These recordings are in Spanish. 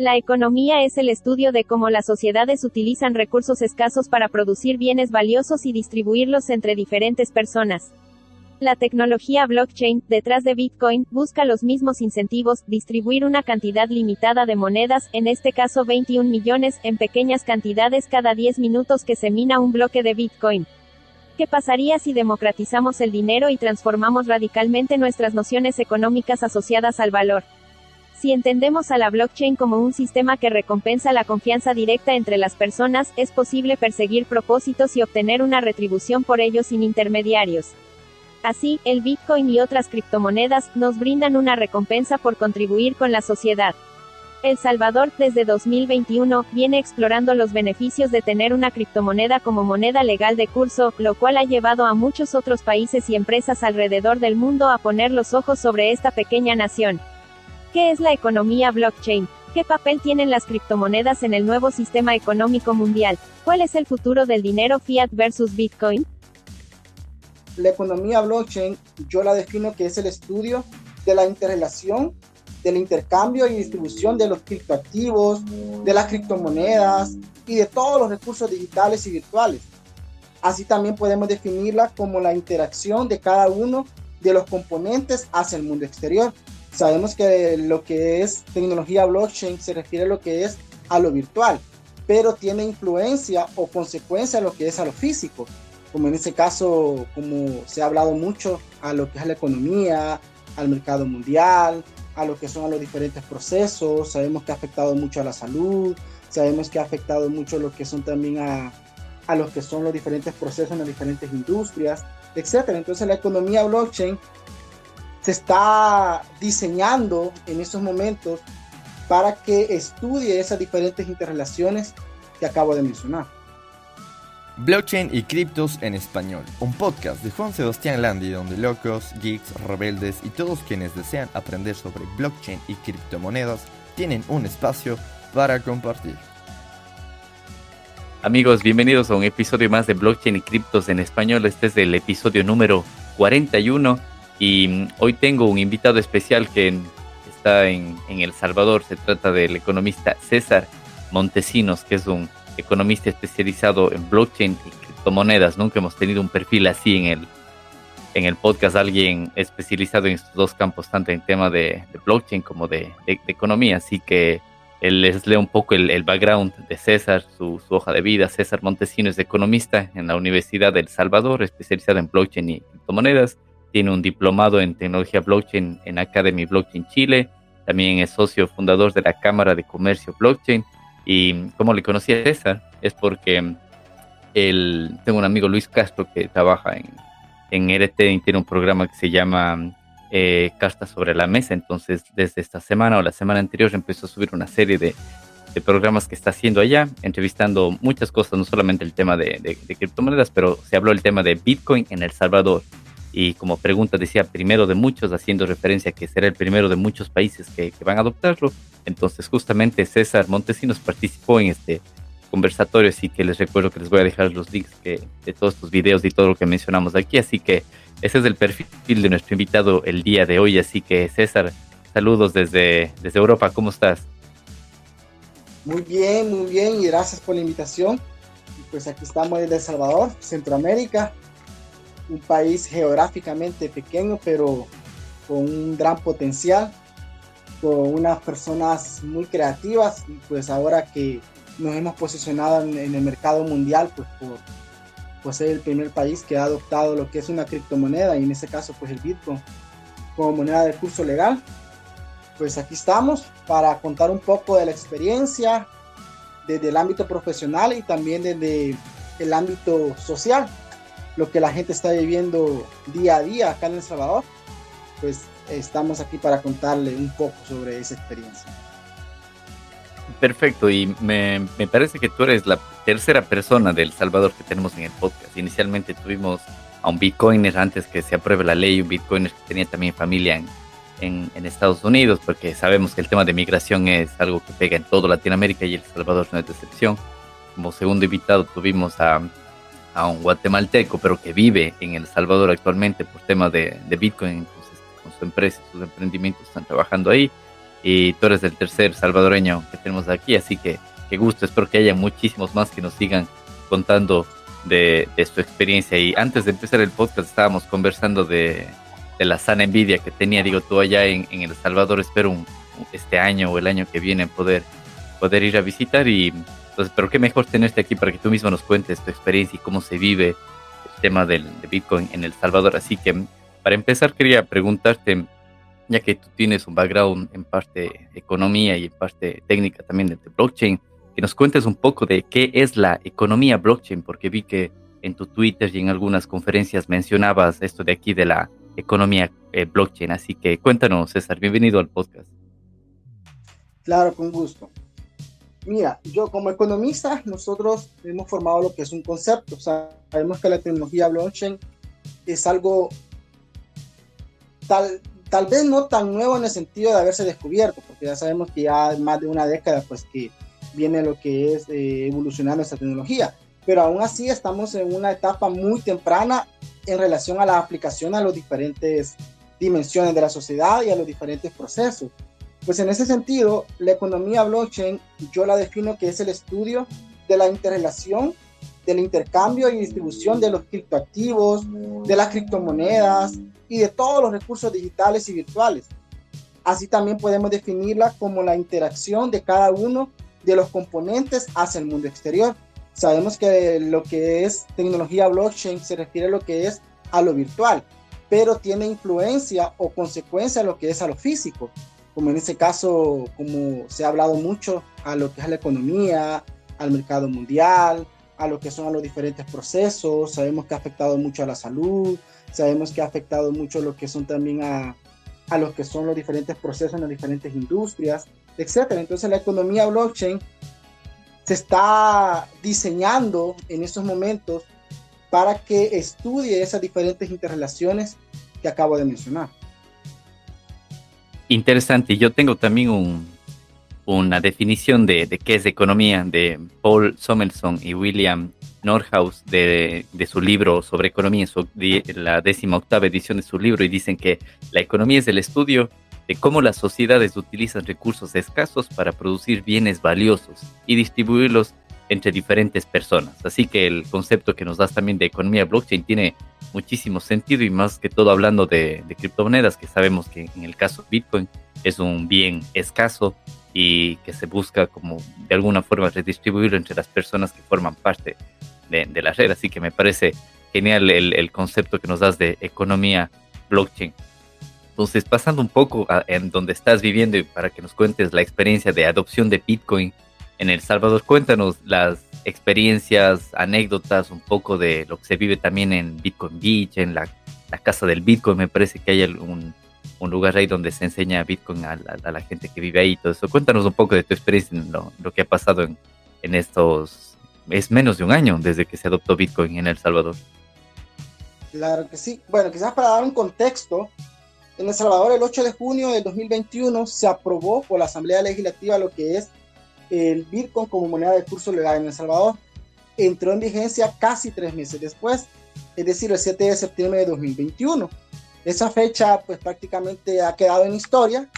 La economía es el estudio de cómo las sociedades utilizan recursos escasos para producir bienes valiosos y distribuirlos entre diferentes personas. La tecnología blockchain, detrás de Bitcoin, busca los mismos incentivos, distribuir una cantidad limitada de monedas, en este caso 21 millones, en pequeñas cantidades cada 10 minutos que se mina un bloque de Bitcoin. ¿Qué pasaría si democratizamos el dinero y transformamos radicalmente nuestras nociones económicas asociadas al valor? Si entendemos a la blockchain como un sistema que recompensa la confianza directa entre las personas, es posible perseguir propósitos y obtener una retribución por ellos sin intermediarios. Así, el Bitcoin y otras criptomonedas nos brindan una recompensa por contribuir con la sociedad. El Salvador, desde 2021, viene explorando los beneficios de tener una criptomoneda como moneda legal de curso, lo cual ha llevado a muchos otros países y empresas alrededor del mundo a poner los ojos sobre esta pequeña nación. ¿Qué es la economía blockchain? ¿Qué papel tienen las criptomonedas en el nuevo sistema económico mundial? ¿Cuál es el futuro del dinero fiat versus Bitcoin? La economía blockchain yo la defino que es el estudio de la interrelación, del intercambio y distribución de los criptoactivos, de las criptomonedas y de todos los recursos digitales y virtuales. Así también podemos definirla como la interacción de cada uno de los componentes hacia el mundo exterior. Sabemos que lo que es tecnología blockchain se refiere a lo que es a lo virtual, pero tiene influencia o consecuencia a lo que es a lo físico, como en este caso, como se ha hablado mucho, a lo que es la economía, al mercado mundial, a lo que son los diferentes procesos, sabemos que ha afectado mucho a la salud, sabemos que ha afectado mucho lo que son también a, a los que son los diferentes procesos en las diferentes industrias, etcétera. Entonces la economía blockchain se está diseñando en estos momentos para que estudie esas diferentes interrelaciones que acabo de mencionar. Blockchain y criptos en español, un podcast de Juan Sebastián Landi donde locos, geeks, rebeldes y todos quienes desean aprender sobre blockchain y criptomonedas tienen un espacio para compartir. Amigos, bienvenidos a un episodio más de Blockchain y criptos en español. Este es el episodio número 41 y hoy tengo un invitado especial que está en, El Salvador. Se trata del economista César Montesinos, que es un economista especializado en blockchain y criptomonedas. Nunca hemos tenido un perfil así en el, en el podcast, alguien especializado en estos dos campos, tanto en tema de, blockchain como de, economía. Así que les leo un poco el, background de César, su, su, hoja de vida. César Montesinos es economista en la Universidad del Salvador, especializado en blockchain y criptomonedas tiene un diplomado en tecnología blockchain en Academy Blockchain Chile. También es socio fundador de la Cámara de Comercio Blockchain. Y como le conocí a César, es porque él, tengo un amigo Luis Castro que trabaja en, en RT y tiene un programa que se llama eh, Cartas sobre la Mesa. Entonces, desde esta semana o la semana anterior empezó a subir una serie de, de programas que está haciendo allá, entrevistando muchas cosas, no solamente el tema de criptomonedas, pero se habló el tema de Bitcoin en El Salvador y como pregunta decía primero de muchos, haciendo referencia a que será el primero de muchos países que, van a adoptarlo. Entonces justamente César Montesinos participó en este conversatorio, así que les recuerdo que les voy a dejar los links de todos estos videos y todo lo que mencionamos aquí, así que ese es el perfil de nuestro invitado el día de hoy, así que César, saludos desde, desde Europa, ¿cómo estás? Muy bien, muy bien y gracias por la invitación. Pues aquí estamos en El Salvador, Centroamérica, un país geográficamente pequeño, pero con un gran potencial, con unas personas muy creativas y pues ahora que nos hemos posicionado en, el mercado mundial, pues por, ser el primer país que ha adoptado lo que es una criptomoneda y en este caso pues el Bitcoin como moneda de curso legal, pues aquí estamos para contar un poco de la experiencia desde el ámbito profesional y también desde el ámbito social lo que la gente está viviendo día a día acá en El Salvador, pues estamos aquí para contarle un poco sobre esa experiencia. Perfecto, y me, me, parece que tú eres la tercera persona de El Salvador que tenemos en el podcast. Inicialmente tuvimos a un bitcoiner antes que se apruebe la ley, un bitcoiner que tenía también familia en, en, Estados Unidos, porque sabemos que el tema de migración es algo que pega en toda Latinoamérica y El Salvador no es excepción. Como segundo invitado tuvimos a a un guatemalteco, pero que vive en El Salvador actualmente por temas de, Bitcoin, entonces con su empresa, sus emprendimientos están trabajando ahí. y tú eres el tercer salvadoreño que tenemos aquí, así que qué gusto, espero que haya muchísimos más que nos sigan contando de, su experiencia. Y antes de empezar el podcast estábamos conversando de, la sana envidia que tenía, digo, tú allá en, El Salvador, espero este año o el año que viene poder, poder ir a visitar y entonces, pero qué mejor tenerte aquí para que tú mismo nos cuentes tu experiencia y cómo se vive el tema del, de Bitcoin en El Salvador. Así que para empezar quería preguntarte, ya que tú tienes un background en parte economía y en parte técnica también de blockchain, que nos cuentes un poco de qué es la economía blockchain, porque vi que en tu Twitter y en algunas conferencias mencionabas esto de aquí de la economía eh, blockchain. Así que cuéntanos, César, bienvenido al podcast. Claro, con gusto. Mira, yo como economista, nosotros hemos formado lo que es un concepto. Sabemos que la tecnología blockchain es algo tal, tal vez no tan nuevo en el sentido de haberse descubierto, porque ya sabemos que ya más de una década, pues que viene lo que es eh, evolucionando esta tecnología. Pero aún así estamos en una etapa muy temprana en relación a la aplicación a las diferentes dimensiones de la sociedad y a los diferentes procesos. Pues en ese sentido, la economía blockchain yo la defino que es el estudio de la interrelación, del intercambio y distribución de los criptoactivos, de las criptomonedas y de todos los recursos digitales y virtuales. Así también podemos definirla como la interacción de cada uno de los componentes hacia el mundo exterior. Sabemos que lo que es tecnología blockchain se refiere a lo que es a lo virtual, pero tiene influencia o consecuencia a lo que es a lo físico, como en este caso, como se ha hablado mucho, a lo que es la economía, al mercado mundial, a lo que son los diferentes procesos, sabemos que ha afectado mucho a la salud, sabemos que ha afectado mucho lo que son también a, a lo que son los diferentes procesos en las diferentes industrias, etcétera. Entonces la economía blockchain se está diseñando en estos momentos para que estudie esas diferentes interrelaciones que acabo de mencionar. Interesante. Yo tengo también un, una definición de, de, qué es economía de Paul Somelson y William Norhaus de, de su libro sobre economía, su, la décima octava edición de su libro, y dicen que la economía es el estudio de cómo las sociedades utilizan recursos escasos para producir bienes valiosos y distribuirlos entre diferentes personas. Así que el concepto que nos das también de economía blockchain tiene muchísimo sentido y más que todo hablando de, criptomonedas, que sabemos que en el caso de Bitcoin es un bien escaso y que se busca como de alguna forma redistribuirlo entre las personas que forman parte de, la red. Así que me parece genial el, el concepto que nos das de economía blockchain. Entonces, pasando un poco en donde estás viviendo y para que nos cuentes la experiencia de adopción de Bitcoin en El Salvador, cuéntanos las experiencias, anécdotas, un poco de lo que se vive también en Bitcoin Beach, en la, casa del Bitcoin. Me parece que hay un, lugar ahí donde se enseña Bitcoin a, la gente que vive ahí y todo eso. Cuéntanos un poco de tu experiencia en lo, que ha pasado en, en estos, es menos de un año desde que se adoptó Bitcoin en El Salvador. Claro que sí. Bueno, quizás para dar un contexto, en El Salvador, el 8 de junio del 2021, se aprobó por la Asamblea Legislativa lo que es el Bitcoin como moneda de curso legal en El Salvador. Entró en vigencia casi tres meses después, es decir, el 7 de septiembre de 2021. Esa fecha, pues prácticamente ha quedado en historia,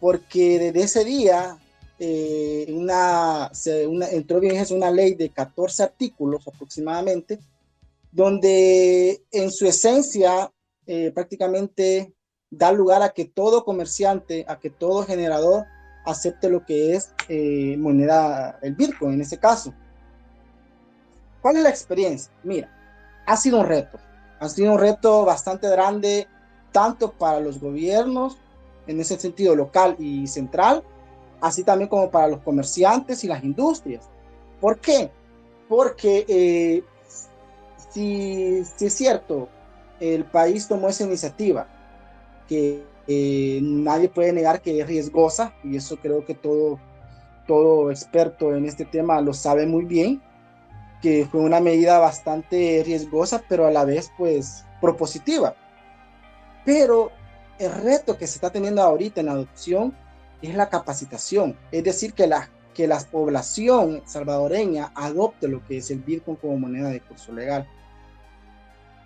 porque desde ese día eh, una, entró en vigencia una ley de 14 artículos aproximadamente, donde en su esencia eh, prácticamente da lugar a que todo comerciante, a que todo generador acepte lo que es eh, moneda, el Bitcoin en ese caso. ¿Cuál es la experiencia? Mira, ha sido un reto, ha sido un reto bastante grande, tanto para los gobiernos, en ese sentido local y central, así también como para los comerciantes y las industrias. ¿Por qué? Porque eh, si, si es cierto, el país tomó esa iniciativa, que eh, nadie puede negar que es riesgosa y eso creo que todo, todo experto en este tema lo sabe muy bien, que fue una medida bastante riesgosa, pero a la vez pues propositiva. Pero el reto que se está teniendo ahorita en adopción es la capacitación, es decir, que la, que la población salvadoreña adopte lo que es el Bitcoin como moneda de curso legal.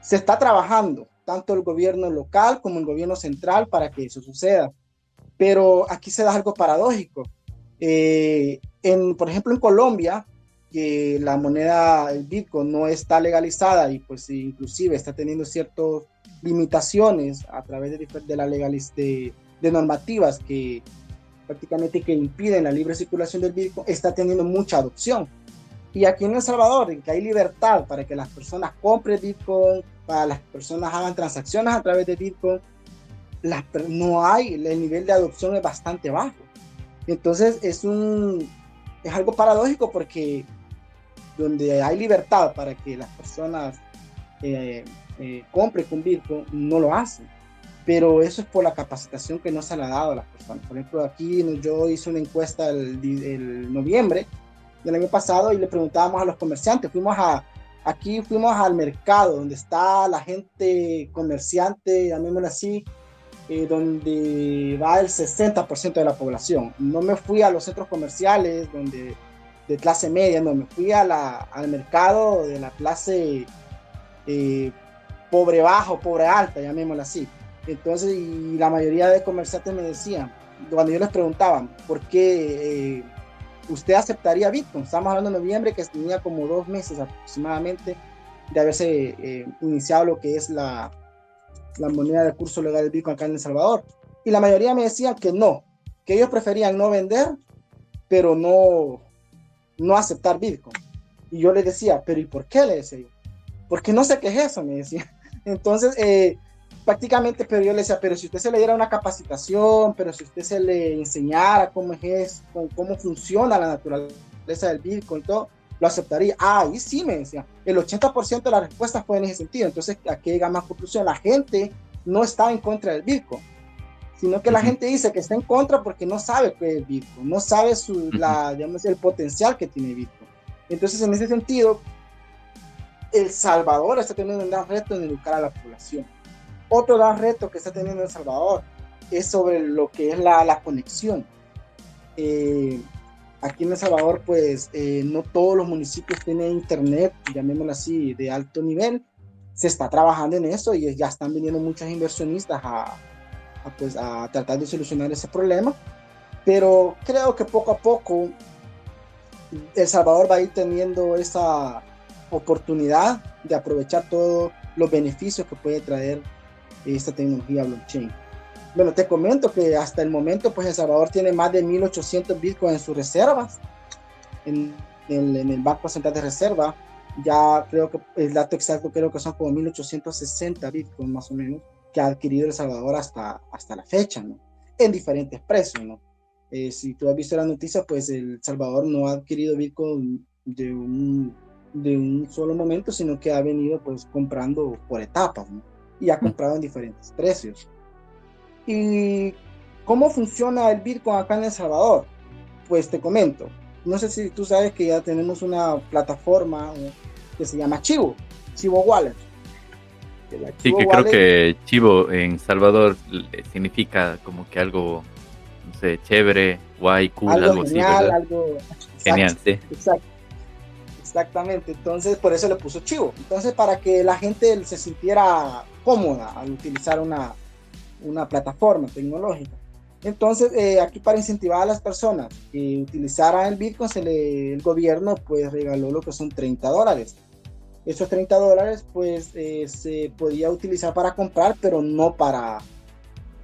Se está trabajando, tanto el gobierno local como el gobierno central para que eso suceda. Pero aquí se da algo paradójico. Eh, en, por ejemplo, en Colombia, que la moneda, el Bitcoin, no está legalizada y pues inclusive está teniendo ciertas limitaciones a través de, de la legaliz de, de normativas que prácticamente que impiden la libre circulación del Bitcoin, está teniendo mucha adopción. Y aquí en El Salvador, en que hay libertad para que las personas compren Bitcoin, para las personas hagan transacciones a través de Bitcoin, no hay, el nivel de adopción es bastante bajo. Entonces es un es algo paradójico porque donde hay libertad para que las personas eh, eh, compren con Bitcoin, no lo hacen. Pero eso es por la capacitación que no se le ha dado a las personas. Por ejemplo, aquí yo hice una encuesta el, el noviembre del año pasado y le preguntábamos a los comerciantes, fuimos a, aquí fuimos al mercado donde está la gente comerciante, llamémoslo así, eh, donde va el 60% de la población. No me fui a los centros comerciales donde de clase media, no, me fui a la, al mercado de la clase eh, pobre bajo, pobre alta, llamémoslo así. Entonces, y la mayoría de comerciantes me decían, cuando yo les preguntaba, ¿por qué eh, usted aceptaría Bitcoin? Estamos hablando de noviembre, que tenía como dos meses aproximadamente de haberse iniciado lo que es la, la moneda de curso legal del Bitcoin acá en El Salvador. Y la mayoría me decían que no, que ellos preferían no vender, pero no, no aceptar Bitcoin. Y yo les decía, pero ¿y por qué? Le decía yo. Porque no sé qué es eso, me decía. Entonces, eh, prácticamente, pero yo le decía, pero si usted se le diera una capacitación, pero si usted se le enseñara cómo es, cómo funciona la naturaleza del Bitcoin y todo, lo aceptaría. Ah, ahí sí me decía. El 80% de las respuestas fue en ese sentido. Entonces, aquí llega más conclusión. La gente no está en contra del Bitcoin, sino que la gente dice que está en contra porque no sabe qué es el Bitcoin, no sabe su, la, digamos, el potencial que tiene Bitcoin. Entonces, en ese sentido, El Salvador está teniendo un gran reto en educar a la población. Otro gran reto que está teniendo El Salvador es sobre lo que es la, la conexión. Eh, aquí en El Salvador, pues eh, no todos los municipios tienen internet, llamémoslo así, de alto nivel. Se está trabajando en eso y ya están viniendo muchos inversionistas a, pues, a tratar de solucionar ese problema. Pero creo que poco a poco El Salvador va a ir teniendo esa oportunidad de aprovechar todos los beneficios que puede traer esta tecnología blockchain. Bueno, te comento que hasta el momento, pues El Salvador tiene más de 1.800 bitcoins en sus reservas, en, el Banco Central de Reserva. Ya creo que el dato exacto creo que son como 1.860 bitcoins más o menos que ha adquirido El Salvador hasta, hasta la fecha, ¿no? En diferentes precios, ¿no? Eh, si tú has visto la noticia, pues El Salvador no ha adquirido bitcoin de un, de un solo momento, sino que ha venido pues comprando por etapas, ¿no? Y ha comprado en diferentes precios. ¿Y cómo funciona el Bitcoin acá en El Salvador? Pues te comento. No sé si tú sabes que ya tenemos una plataforma que se llama Chivo, Chivo Wallet. sí, que creo que Chivo en Salvador significa como que algo, no sé, chévere, guay, cool, algo, así, Algo, genial, sí. Exacto. Exactamente, entonces por eso le puso Chivo. Entonces para que la gente se sintiera cómoda al utilizar una, una plataforma tecnológica. Entonces, eh, aquí para incentivar a las personas que utilizaran el Bitcoin, se le, el gobierno pues regaló lo que son 30 dólares. Esos 30 dólares pues eh, se podía utilizar para comprar, pero no para,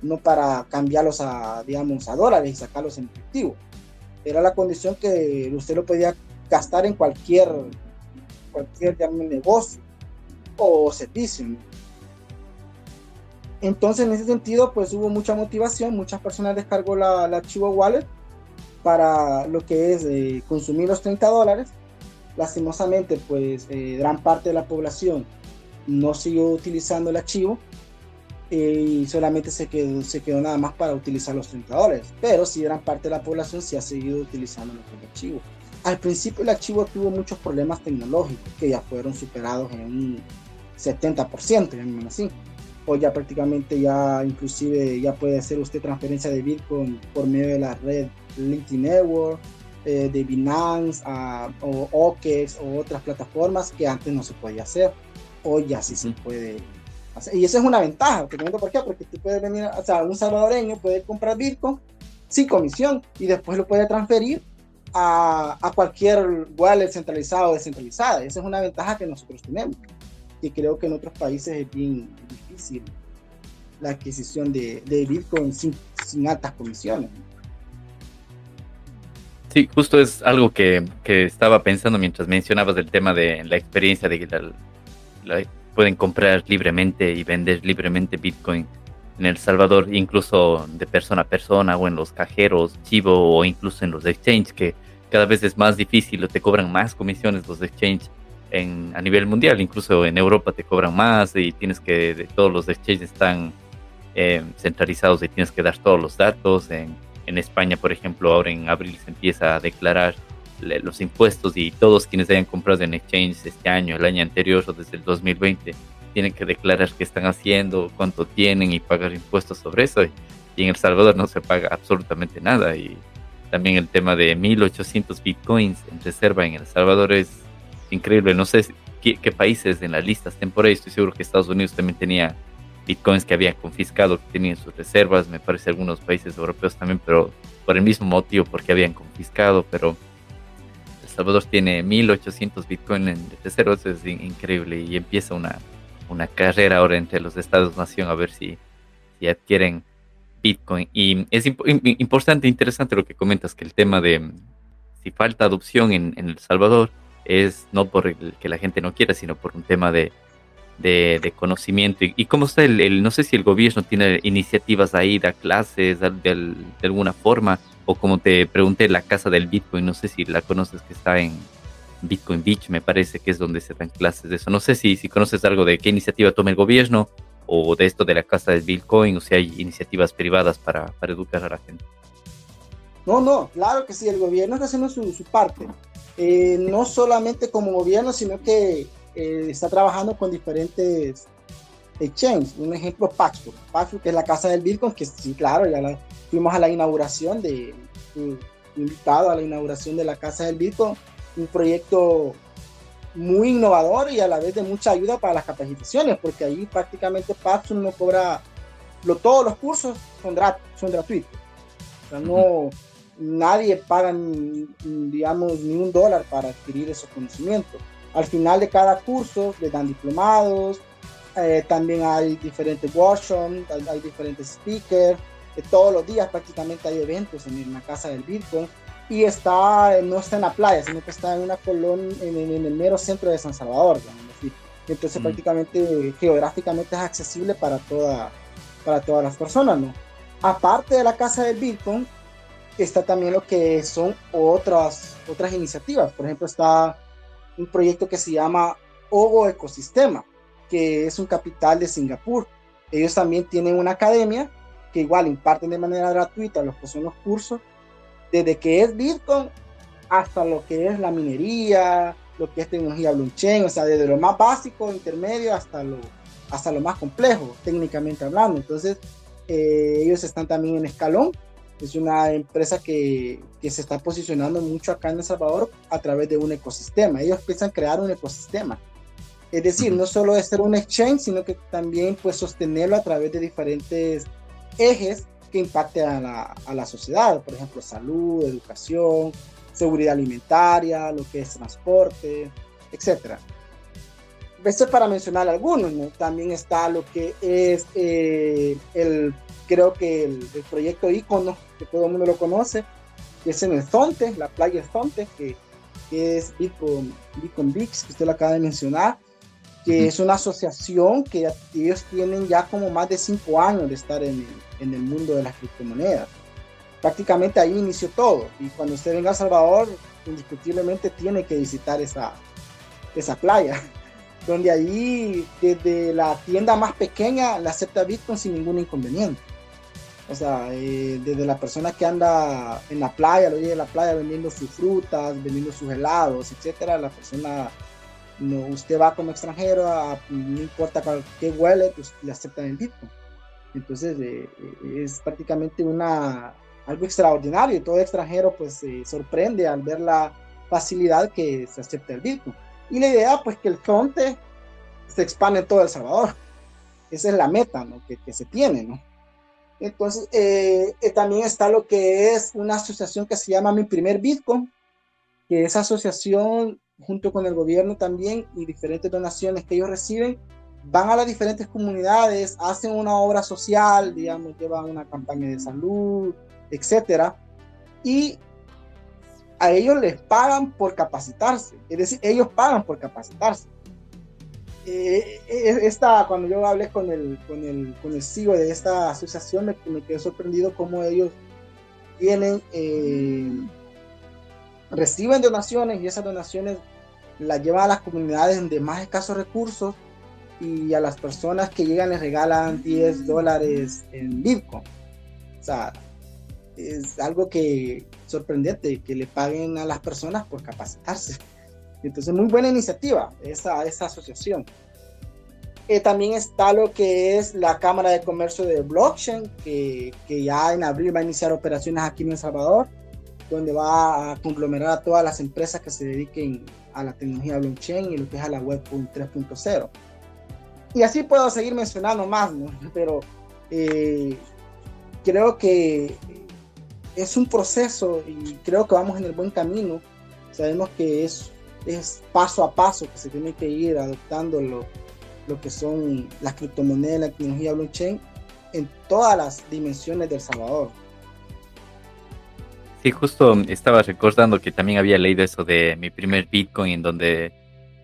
no para cambiarlos a, digamos, a dólares y sacarlos en efectivo. Era la condición que usted lo podía gastar en cualquier, cualquier negocio o servicio. Entonces, en ese sentido, pues hubo mucha motivación, muchas personas descargó la, la Chivo Wallet para lo que es eh, consumir los 30 dólares. Lastimosamente, pues eh, gran parte de la población no siguió utilizando el archivo eh, y solamente se quedó, se quedó nada más para utilizar los 30 dólares. Pero sí, gran parte de la población sí ha seguido utilizando el archivo. Al principio el archivo tuvo muchos problemas tecnológicos que ya fueron superados en un 70%, así o ya prácticamente ya inclusive ya puede hacer usted transferencia de Bitcoin por medio de la red LinkedIn Network, eh, de Binance o OKEx o otras plataformas que antes no se podía hacer. Hoy ya sí se puede Y esa es una ventaja, te por qué, porque tú puedes venir, o sea, un salvadoreño puede comprar Bitcoin sin comisión y después lo puede transferir a, a cualquier wallet centralizado o descentralizada. Esa es una ventaja que nosotros tenemos y creo que en otros países es bien difícil la adquisición de, Bitcoin sin, altas comisiones. Sí, justo es algo que, que, estaba pensando mientras mencionabas el tema de la experiencia de que pueden comprar libremente y vender libremente Bitcoin en El Salvador, incluso de persona a persona o en los cajeros, chivo o incluso en los exchanges, que cada vez es más difícil o te cobran más comisiones los exchanges en, a nivel mundial, incluso en Europa te cobran más y tienes que, todos los exchanges están eh, centralizados y tienes que dar todos los datos. En, en España, por ejemplo, ahora en abril se empieza a declarar los impuestos y todos quienes hayan comprado en exchange este año, el año anterior o desde el 2020, tienen que declarar qué están haciendo, cuánto tienen y pagar impuestos sobre eso. Y en El Salvador no se paga absolutamente nada. Y también el tema de 1.800 bitcoins en reserva en El Salvador es increíble. No sé qué, países en las listas estén por ahí. Estoy seguro que Estados Unidos también tenía bitcoins que había confiscado, que tenían sus reservas. Me parece algunos países europeos también, pero por el mismo motivo, porque habían confiscado. Pero El Salvador tiene 1.800 bitcoins en reservas. Es increíble. Y empieza una, una carrera ahora entre los estados-nación a ver si, si adquieren Bitcoin. Y es importante, interesante lo que comentas, que el tema de si falta adopción en El Salvador, es no por el que la gente no quiera, sino por un tema de, de, conocimiento. Y, cómo está el, no sé si el gobierno tiene iniciativas ahí, da clases de, alguna forma, o como te pregunté, la casa del Bitcoin, no sé si la conoces que está en Bitcoin Beach, me parece que es donde se dan clases de eso. No sé si, si conoces algo de qué iniciativa toma el gobierno o de esto de la casa del Bitcoin, o si hay iniciativas privadas para, para educar a la gente. No, no, claro que sí, el gobierno está haciendo su, su parte. Eh, no solamente como gobierno, sino que eh, está trabajando con diferentes exchanges. Un ejemplo, Paxful. Paxful, que es la casa del Bitcoin, que sí, claro, ya fuimos a la inauguración de, invitado a la inauguración de la casa del Bitcoin, un proyecto muy innovador y a la vez de mucha ayuda para las capacitaciones, porque ahí prácticamente Paxful no cobra, lo, todos los cursos son, son gratuitos. O sea, no, nadie paga, digamos, ni un dólar para adquirir esos conocimientos. Al final de cada curso le dan diplomados, eh, también hay diferentes workshops, hay, diferentes speakers, eh, todos los días prácticamente hay eventos en, la casa del Bitcoin y está, no está en la playa, sino que está en una colonia, en, el mero centro de San Salvador, Entonces mm. prácticamente geográficamente es accesible para, toda, para todas las personas, ¿no? Aparte de la casa del Bitcoin, está también lo que son otras, otras iniciativas. Por ejemplo, está un proyecto que se llama Ogo Ecosistema, que es un capital de Singapur. Ellos también tienen una academia que igual imparten de manera gratuita los que son los cursos, desde que es Bitcoin hasta lo que es la minería, lo que es tecnología blockchain, o sea, desde lo más básico, intermedio, hasta lo, hasta lo más complejo, técnicamente hablando. Entonces, eh, ellos están también en escalón es una empresa que, que, se está posicionando mucho acá en El Salvador a través de un ecosistema. Ellos piensan crear un ecosistema. Es decir, no solo es ser un exchange, sino que también pues sostenerlo a través de diferentes ejes que impacten a la, a la sociedad, por ejemplo, salud, educación, seguridad alimentaria, lo que es transporte, etc. Esto es para mencionar algunos, ¿no? También está lo que es eh, el creo que el, proyecto icono, que todo el mundo lo conoce, que es en el Zonte, la playa Zonte, que, que es Bitcoin, Bitcoin Beach, que usted lo acaba de mencionar, que es una asociación que ellos tienen ya como más de cinco años de estar en el, en el mundo de las criptomonedas. Prácticamente ahí inició todo. Y cuando usted venga a Salvador, indiscutiblemente tiene que visitar esa, esa playa donde ahí desde la tienda más pequeña le acepta Bitcoin sin ningún inconveniente. O sea, eh, desde la persona que anda en la playa, lo de la playa vendiendo sus frutas, vendiendo sus helados, etcétera, la persona, no, usted va como extranjero, no importa qué huele, pues le aceptan el Bitcoin. Entonces, eh, eh, es prácticamente una, algo extraordinario y todo extranjero pues se sorprende al ver la facilidad que se acepta el Bitcoin. Y la idea pues que el fronte se expande en todo El Salvador esa es la meta ¿no? que, que se tiene, ¿no? Entonces, eh, eh, también está lo que es una asociación que se llama Mi Primer Bitcoin, que esa asociación, junto con el gobierno también y diferentes donaciones que ellos reciben, van a las diferentes comunidades, hacen una obra social, digamos, llevan una campaña de salud, etcétera, y a ellos les pagan por capacitarse, es decir, ellos pagan por capacitarse. Eh, esta, cuando yo hablé con el, con el, con el CEO de esta asociación, me, me quedé sorprendido cómo ellos tienen, eh, reciben donaciones y esas donaciones las llevan a las comunidades de más escasos recursos y a las personas que llegan les regalan 10 dólares en Bitcoin. O sea, es algo que sorprendente que le paguen a las personas por capacitarse. Entonces, muy buena iniciativa esa, esa asociación. Eh, también está lo que es la Cámara de Comercio de Blockchain, que, que, ya en abril va a iniciar operaciones aquí en El Salvador, donde va a conglomerar a todas las empresas que se dediquen a la tecnología blockchain y lo que es a la web 3.0. Y así puedo seguir mencionando más, ¿no? pero eh, creo que es un proceso y creo que vamos en el buen camino. Sabemos que es es paso a paso que se tiene que ir adoptando lo, lo que son las criptomonedas, la tecnología blockchain en todas las dimensiones del Salvador. Sí, justo estaba recordando que también había leído eso de mi primer Bitcoin, en donde,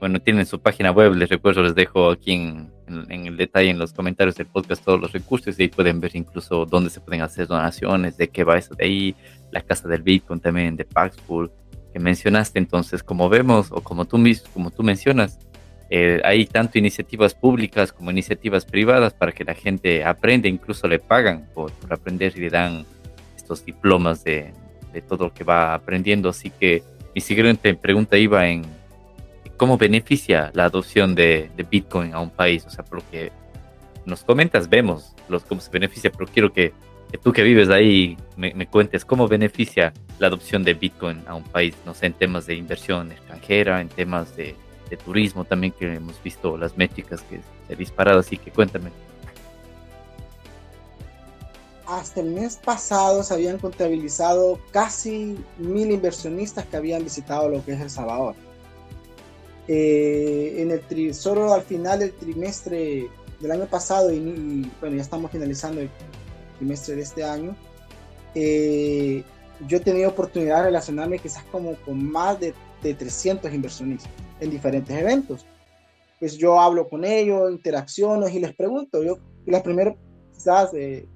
bueno, tienen su página web, les recuerdo, les dejo aquí en, en, el detalle en los comentarios del podcast todos los recursos y ahí pueden ver incluso dónde se pueden hacer donaciones, de qué va eso de ahí, la casa del Bitcoin también, de Paxful, que mencionaste. Entonces, como vemos o como tú, como tú mencionas, eh, hay tanto iniciativas públicas como iniciativas privadas para que la gente aprenda, incluso le pagan por, aprender y le dan estos diplomas de, todo lo que va aprendiendo. Así que mi siguiente pregunta iba en cómo beneficia la adopción de, Bitcoin a un país. O sea, por lo que nos comentas, vemos cómo se beneficia, pero quiero que que tú que vives ahí me, cuentes cómo beneficia la adopción de Bitcoin a un país, no sé, en temas de inversión extranjera, en temas de, turismo también, que hemos visto las métricas que se han disparado, así que cuéntame. Hasta el mes pasado se habían contabilizado casi mil inversionistas que habían visitado lo que es El Salvador. Eh, en el solo al final del trimestre del año pasado, y, y bueno, ya estamos finalizando el trimestre de este año, eh, yo he tenido oportunidad de relacionarme quizás como con más de, de 300 inversionistas en diferentes eventos. Pues yo hablo con ellos, interacciono y les pregunto. Yo, la primera quizás eh,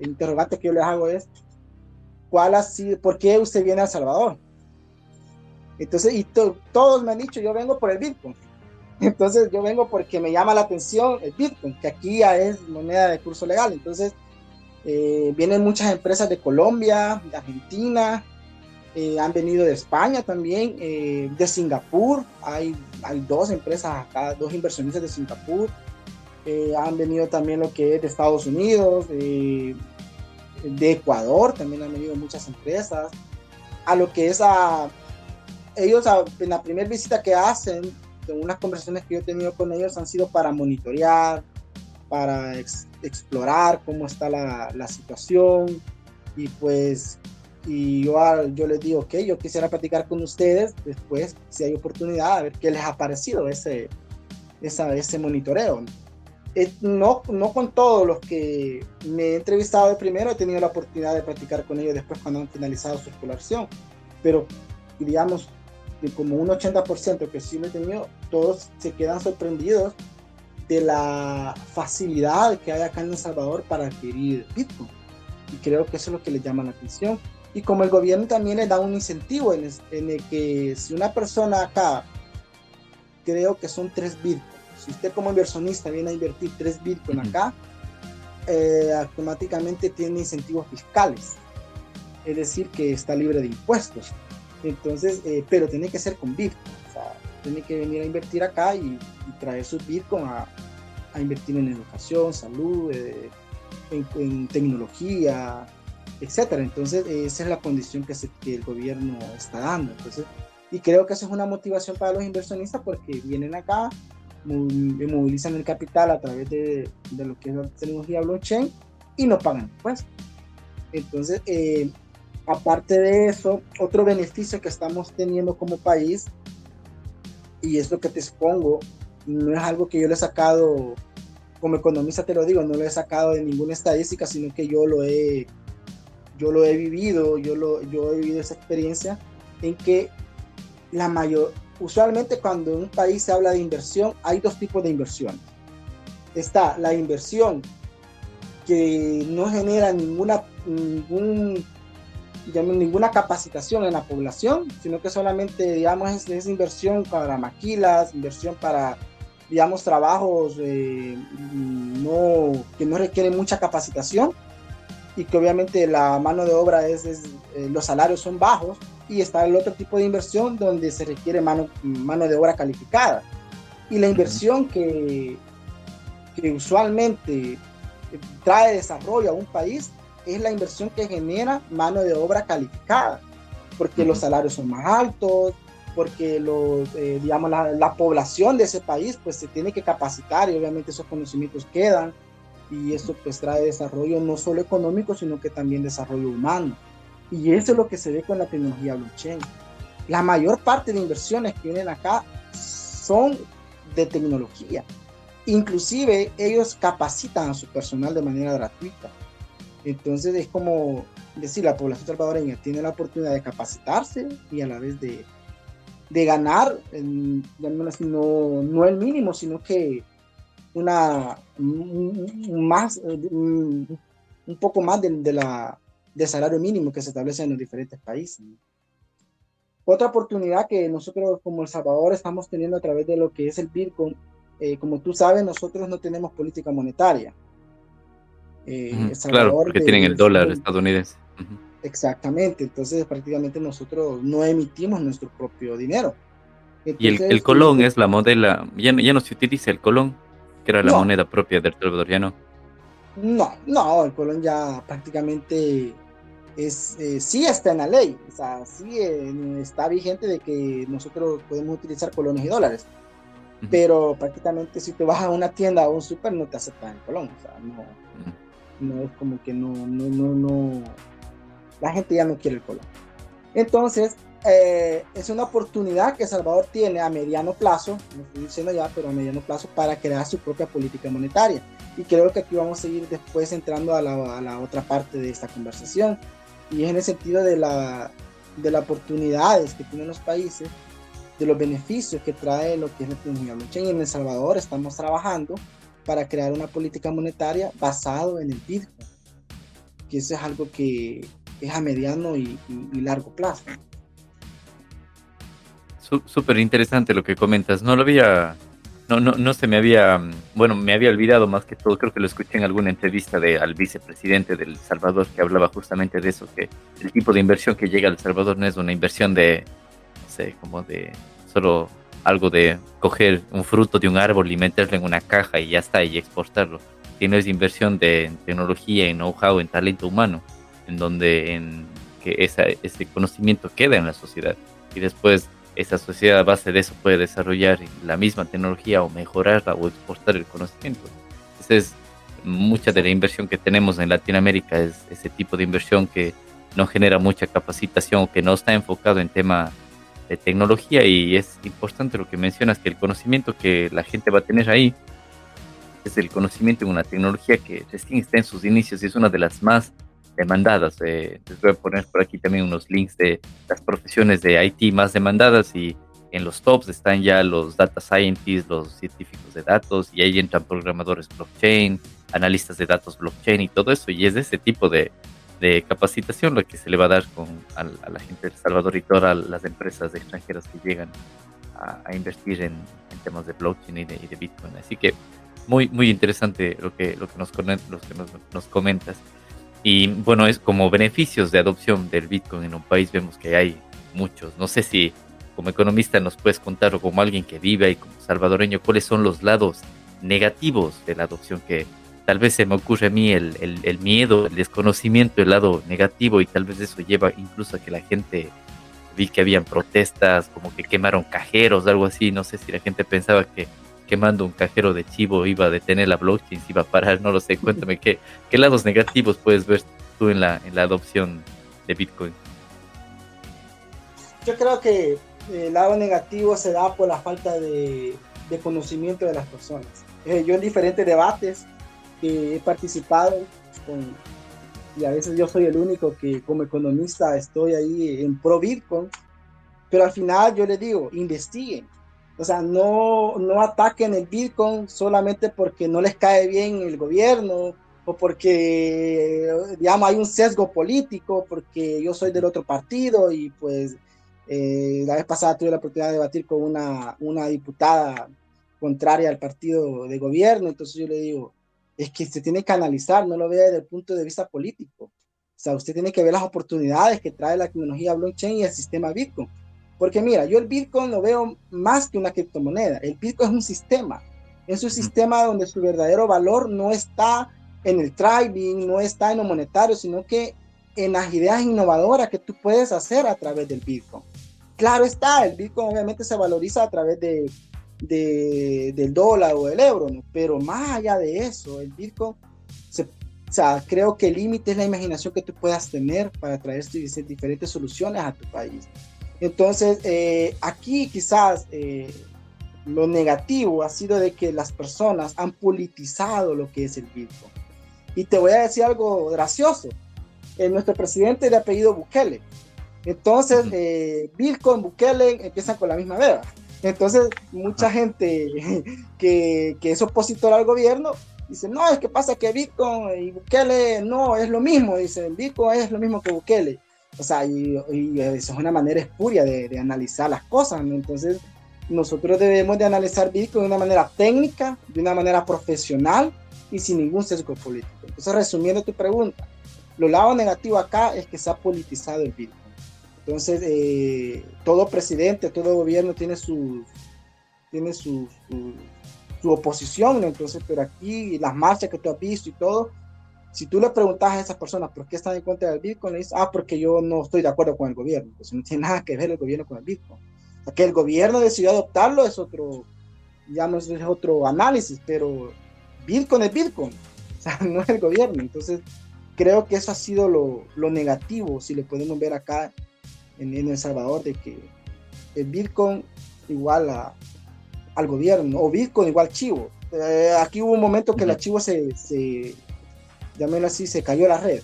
interrogante que yo les hago es, ¿cuál ha sido, por qué usted viene a El Salvador? Entonces, y todos me han dicho, yo vengo por el Bitcoin. Entonces, yo vengo porque me llama la atención el Bitcoin, que aquí ya es moneda de curso legal. Entonces, eh, vienen muchas empresas de Colombia, de Argentina, eh, han venido de España también, eh, de Singapur, hay, hay dos empresas acá, dos inversionistas de Singapur, han venido también lo que es de Estados Unidos, de Ecuador, también han venido muchas empresas, a lo que es a, ellos en la primera visita que hacen, en unas conversaciones que yo he tenido con ellos han sido para monitorear, para explorar cómo está la, situación y pues y yo, yo les digo que yo quisiera platicar con ustedes después si hay oportunidad a ver qué les ha parecido ese, ese monitoreo. Eh, no, no con todos los que me he entrevistado de primero he tenido la oportunidad de platicar con ellos después cuando han finalizado su exploración, pero digamos que como un 80% que sí me he tenido, todos se quedan sorprendidos de la facilidad que hay acá en El Salvador para adquirir Bitcoin. Y creo que eso es lo que le llama la atención. Y como el gobierno también le da un incentivo en, el que si una persona acá, creo que son 3 Bitcoin, si usted como inversionista viene a invertir 3 Bitcoin acá, eh, automáticamente tiene incentivos fiscales. Es decir, que está libre de impuestos. Entonces, eh, pero tiene que ser con Bitcoin tiene que venir a invertir acá y, traer sus Bitcoin a, a, invertir en educación, salud, eh, en, tecnología, etcétera. Entonces, esa es la condición que, que, el gobierno está dando. Entonces, y creo que esa es una motivación para los inversionistas porque vienen acá, movilizan el capital a través de, de lo que es la tecnología blockchain y no pagan impuestos. Entonces, eh, aparte de eso, otro beneficio que estamos teniendo como país, y es lo que te expongo, no es algo que yo le he sacado, como economista te lo digo, no lo he sacado de ninguna estadística, sino que yo lo he, yo lo he vivido, yo, lo, yo he vivido esa experiencia en que la mayor, usualmente cuando en un país se habla de inversión, hay dos tipos de inversión. Está la inversión que no genera ninguna, ningún, ninguna capacitación en la población, sino que solamente, digamos, es, inversión para maquilas, inversión para, digamos, trabajos eh, no, que no requieren mucha capacitación y que obviamente la mano de obra es, es eh, los salarios son bajos y está el otro tipo de inversión donde se requiere mano, mano de obra calificada. Y la inversión que, que usualmente trae desarrollo a un país es la inversión que genera mano de obra calificada, porque los salarios son más altos, porque los, eh, digamos, la, la, población de ese país pues se tiene que capacitar y obviamente esos conocimientos quedan y eso pues trae desarrollo no solo económico, sino que también desarrollo humano. Y eso es lo que se ve con la tecnología blockchain. La mayor parte de inversiones que vienen acá son de tecnología. Inclusive ellos capacitan a su personal de manera gratuita. Entonces es como decir, la población salvadoreña tiene la oportunidad de capacitarse y a la vez de, de ganar, en, no, no el mínimo, sino que una más un, poco más de, la de salario mínimo que se establece en los diferentes países. Otra oportunidad que nosotros como El Salvador estamos teniendo a través de lo que es el Bitcoin eh, como tú sabes, nosotros no tenemos política monetaria. Eh, claro, porque tienen el dólar estadounidense. Exactamente, entonces prácticamente nosotros no emitimos nuestro propio dinero. y el, colón es la moneda, ya, ya, no se utiliza el colón, que era la moneda propia del Salvador, ya no. No, no, el colón ya prácticamente es, eh, sí está en la ley, o sea, sí está vigente de que nosotros podemos utilizar colones y dólares pero prácticamente si te vas a una tienda o un súper no te aceptan en Colón, o sea, no, no es como que no, no, no, no, la gente ya no quiere el Colón. Entonces, eh, es una oportunidad que Salvador tiene a mediano plazo, no estoy diciendo ya, pero a mediano plazo para crear su propia política monetaria. Y creo que aquí vamos a seguir después entrando a la, a la otra parte de esta conversación. Y es en el sentido de, la, de las oportunidades que tienen los países de los beneficios que trae lo que es la tecnología blockchain. En El Salvador estamos trabajando para crear una política monetaria basado en el Bitcoin, que eso es algo que es a mediano y, largo plazo. Súper interesante lo que comentas. No lo había, no, no, no se me había, bueno, me había olvidado más que todo. Creo que lo escuché en alguna entrevista de, al vicepresidente del Salvador que hablaba justamente de eso, que el tipo de inversión que llega al Salvador no es una inversión de, no sé, como de solo algo de coger un fruto de un árbol y meterlo en una caja y ya está, y exportarlo. Tienes inversión de tecnología, en know-how, en talento humano, en donde en que esa, ese conocimiento queda en la sociedad. Y después esa sociedad a base de eso puede desarrollar la misma tecnología o mejorarla o exportar el conocimiento. Esa es mucha de la inversión que tenemos en Latinoamérica, es ese tipo de inversión que no genera mucha capacitación que no está enfocado en tema de tecnología y es importante lo que mencionas, que el conocimiento que la gente va a tener ahí es el conocimiento en una tecnología que recién está en sus inicios y es una de las más demandadas. Eh, les voy a poner por aquí también unos links de las profesiones de IT más demandadas y en los tops están ya los data scientists, los científicos de datos y ahí entran programadores blockchain, analistas de datos blockchain y todo eso y es de ese tipo de, de capacitación lo que se le va a dar con, a, la gente de El Salvador y todas las empresas extranjeras que llegan a, invertir en, temas de blockchain y de, Bitcoin. Así que muy, muy interesante lo que, lo que, nos, lo que nos, comentas. Y bueno, es como beneficios de adopción del Bitcoin en un país, vemos que hay muchos. No sé si como economista nos puedes contar o como alguien que vive ahí como salvadoreño, cuáles son los lados negativos de la adopción que, tal vez se me ocurre a mí el, el, miedo, el desconocimiento, el lado negativo y tal vez eso lleva incluso a que la gente vi que habían protestas, como que quemaron cajeros, algo así, no sé si la gente pensaba que, quemando un cajero de chivo iba a detener la blockchain, si iba a parar, no lo sé. Cuéntame qué, qué lados negativos puedes ver tú en la, en la adopción de Bitcoin. Yo creo que el lado negativo se da por la falta de, de conocimiento de las personas. Eh, yo en diferentes debates que he participado con, y a veces yo soy el único que como economista estoy ahí en pro Bitcoin, pero al final yo les digo, investiguen. O sea, no, no ataquen el Bitcoin solamente porque no les cae bien el gobierno o porque, digamos, hay un sesgo político, porque yo soy del otro partido y pues eh, la vez pasada tuve la oportunidad de debatir con una, una diputada contraria al partido de gobierno, entonces yo le digo, es que se tiene que analizar, no lo vea desde el punto de vista político. O sea, usted tiene que ver las oportunidades que trae la tecnología blockchain y el sistema Bitcoin. Porque mira, yo el Bitcoin lo veo más que una criptomoneda. El Bitcoin es un sistema. Es un sistema donde su verdadero valor no está en el trading, no está en lo monetario, sino que en las ideas innovadoras que tú puedes hacer a través del Bitcoin. Claro está, el Bitcoin obviamente se valoriza a través de de, del dólar o del euro, ¿no? pero más allá de eso, el Bitcoin, se, o sea, creo que el límite es la imaginación que tú puedas tener para traer diferentes soluciones a tu país. Entonces, eh, aquí quizás eh, lo negativo ha sido de que las personas han politizado lo que es el Bitcoin. Y te voy a decir algo gracioso. Eh, nuestro presidente de apellido Bukele. Entonces, Bitcoin, Bukele empiezan con la misma veda. Entonces, mucha gente que, que, es opositor al gobierno dice, no, es que pasa que Bitcoin y Bukele no es lo mismo, dice, Bitcoin es lo mismo que Bukele. O sea, y, eso es una manera espuria de, de analizar las cosas, Entonces, nosotros debemos de analizar Bitcoin de una manera técnica, de una manera profesional y sin ningún sesgo político. Entonces, resumiendo tu pregunta, lo lado negativo acá es que se ha politizado el Bitcoin. Entonces, eh, todo presidente, todo gobierno tiene su, tiene su, su, oposición, entonces, pero aquí las marchas que tú has visto y todo, si tú le preguntas a esas personas por qué están en contra del Bitcoin, le dices, ah, porque yo no estoy de acuerdo con el gobierno. Entonces, no tiene nada que ver el gobierno con el Bitcoin. O que el gobierno decidió adoptarlo es otro, ya no es otro análisis, pero Bitcoin es Bitcoin, o sea, no es el gobierno. Entonces, creo que eso ha sido lo, lo negativo, si le podemos ver acá en, El Salvador de que el Bitcoin igual a, al gobierno o Bitcoin igual chivo. Eh, aquí hubo un momento que la chivo se, se así, se cayó la red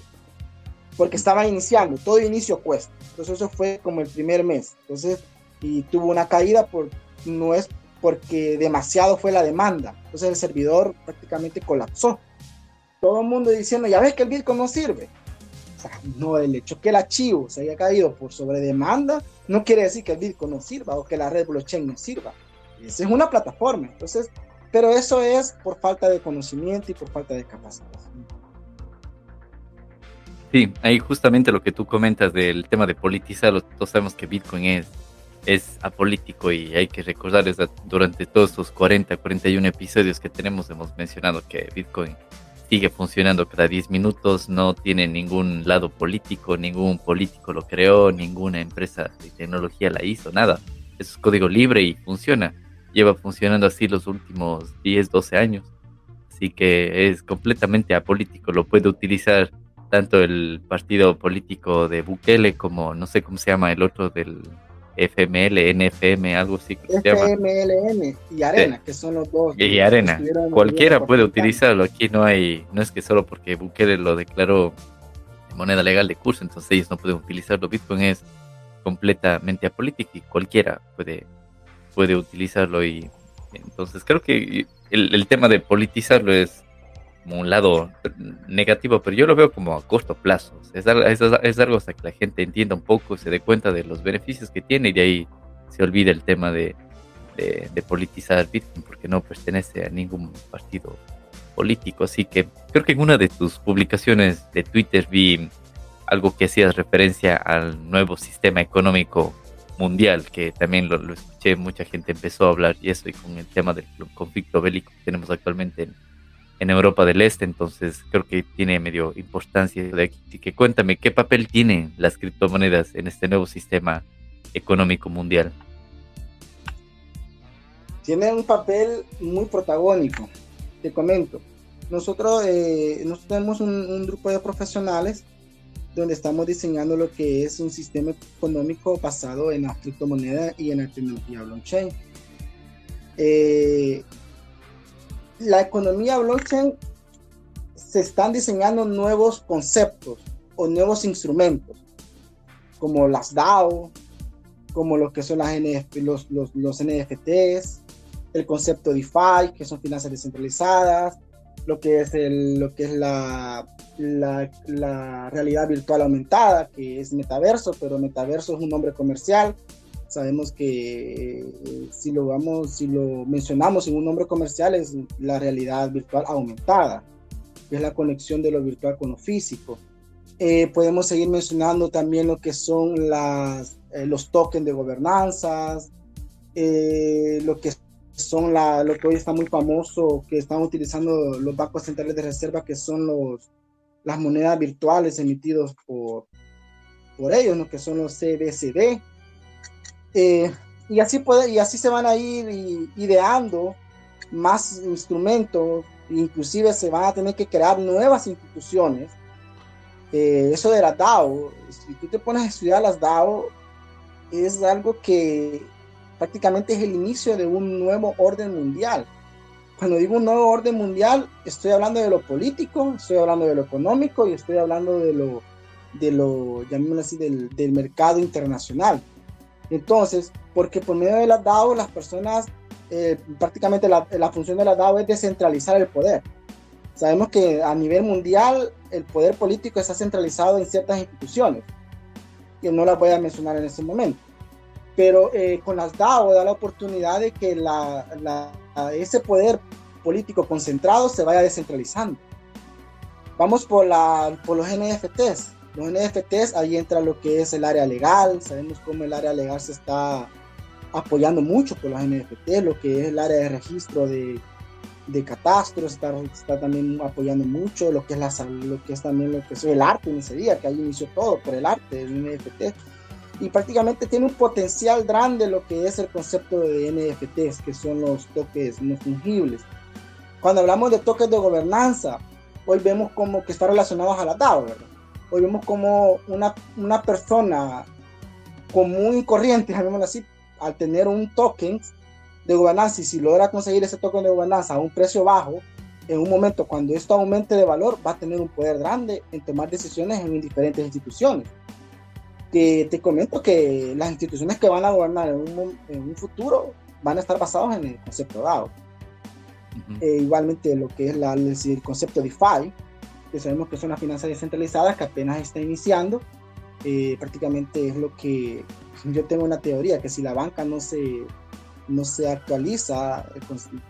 porque estaba iniciando, todo inicio cuesta. Entonces eso fue como el primer mes. Entonces, y tuvo una caída por, no es porque demasiado fue la demanda. Entonces el servidor prácticamente colapsó. Todo el mundo diciendo, ya ves que el Bitcoin no sirve no, el hecho que el archivo se haya caído por sobredemanda no quiere decir que el Bitcoin no sirva o que la red blockchain no sirva. Esa es una plataforma. Entonces, pero eso es por falta de conocimiento y por falta de capacidad. Sí, ahí justamente lo que tú comentas del tema de politizar, todos sabemos que Bitcoin es, es apolítico y hay que recordar, durante todos estos 40, 41 episodios que tenemos hemos mencionado que Bitcoin sigue funcionando cada 10 minutos, no tiene ningún lado político, ningún político lo creó, ninguna empresa de tecnología la hizo, nada. Es código libre y funciona. Lleva funcionando así los últimos 10, 12 años. Así que es completamente apolítico, lo puede utilizar tanto el partido político de Bukele como no sé cómo se llama el otro del FML, NFM, algo así. Que FMLN y Arena, que son los dos. Y Arena, cualquiera puede utilizarlo. Aquí no hay, no es que solo porque Bukele lo declaró moneda legal de curso, entonces ellos no pueden utilizarlo. Bitcoin es completamente apolítico y cualquiera puede, puede utilizarlo. Y entonces creo que el, el tema de politizarlo es como un lado negativo, pero yo lo veo como a corto plazo. Es, es, algo hasta que la gente entienda un poco, se dé cuenta de los beneficios que tiene y de ahí se olvida el tema de, de, politizar Bitcoin porque no pertenece a ningún partido político. Así que creo que en una de tus publicaciones de Twitter vi algo que hacías referencia al nuevo sistema económico mundial, que también lo, lo escuché, mucha gente empezó a hablar y eso, y con el tema del conflicto bélico que tenemos actualmente en, en Europa del Este, entonces creo que tiene medio importancia aquí. Que cuéntame, ¿qué papel tienen las criptomonedas en este nuevo sistema económico mundial? tiene un papel muy protagónico. Te comento, nosotros, eh, nosotros tenemos un, grupo de profesionales donde estamos diseñando lo que es un sistema económico basado en la criptomoneda y en la tecnología blockchain. Eh, la economía blockchain se están diseñando nuevos conceptos o nuevos instrumentos, como las DAO, como lo que son los, los, los NFTs, el concepto DeFi, que son finanzas descentralizadas, lo que es, lo que es la, realidad virtual aumentada, que es metaverso, pero metaverso es un nombre comercial. Sabemos que eh, si lo vamos, si lo mencionamos en un nombre comercial es la realidad virtual aumentada, que es la conexión de lo virtual con lo físico. Eh, podemos seguir mencionando también lo que son las, eh, los tokens de gobernanzas, lo que son la, lo que hoy está muy famoso, que están utilizando los bancos centrales de reserva, que son los, las monedas virtuales emitidos por, por ellos, ¿no? que son los CBCD. Eh, y, así puede, y así se van a ir ideando más instrumentos, inclusive se van a tener que crear nuevas instituciones. Eh, eso de la DAO, si tú te pones a estudiar las DAO, es algo que prácticamente es el inicio de un nuevo orden mundial. Cuando digo un nuevo orden mundial, estoy hablando de lo político, estoy hablando de lo económico y estoy hablando de lo, de lo llamémoslo así, del, del mercado internacional. Entonces, porque por medio de la DAO, las personas, eh, prácticamente la, la, función de la DAO es descentralizar el poder. Sabemos que a nivel mundial el poder político está centralizado en ciertas instituciones, que no las voy a mencionar en este momento pero eh, con las DAO da la oportunidad de que la, ese poder político concentrado se vaya descentralizando. Vamos por, la, por los NFTs. Los NFTs, ahí entra lo que es el área legal. Sabemos cómo el área legal se está apoyando mucho por los NFTs, lo que es el área de registro de, de catastro está, está, también apoyando mucho, lo que es, la, lo que es también lo que es el arte en ese día, que ahí inició todo por el arte, el NFT y prácticamente tiene un potencial grande lo que es el concepto de NFTs, que son los toques no fungibles. Cuando hablamos de toques de gobernanza, hoy vemos como que está relacionados a la DAO, ¿verdad? Hoy vemos como una, una persona común y corriente, llamémoslo así, al tener un token de gobernanza y si logra conseguir ese token de gobernanza a un precio bajo, en un momento cuando esto aumente de valor, va a tener un poder grande en tomar decisiones en diferentes instituciones te comento que las instituciones que van a gobernar en un, futuro van a estar basadas en el concepto DAO. Eh, igualmente lo que es la, el, concepto DeFi, que sabemos que son las finanzas descentralizadas que apenas está iniciando, eh, prácticamente es lo que yo tengo una teoría, que si la banca no se, no se actualiza,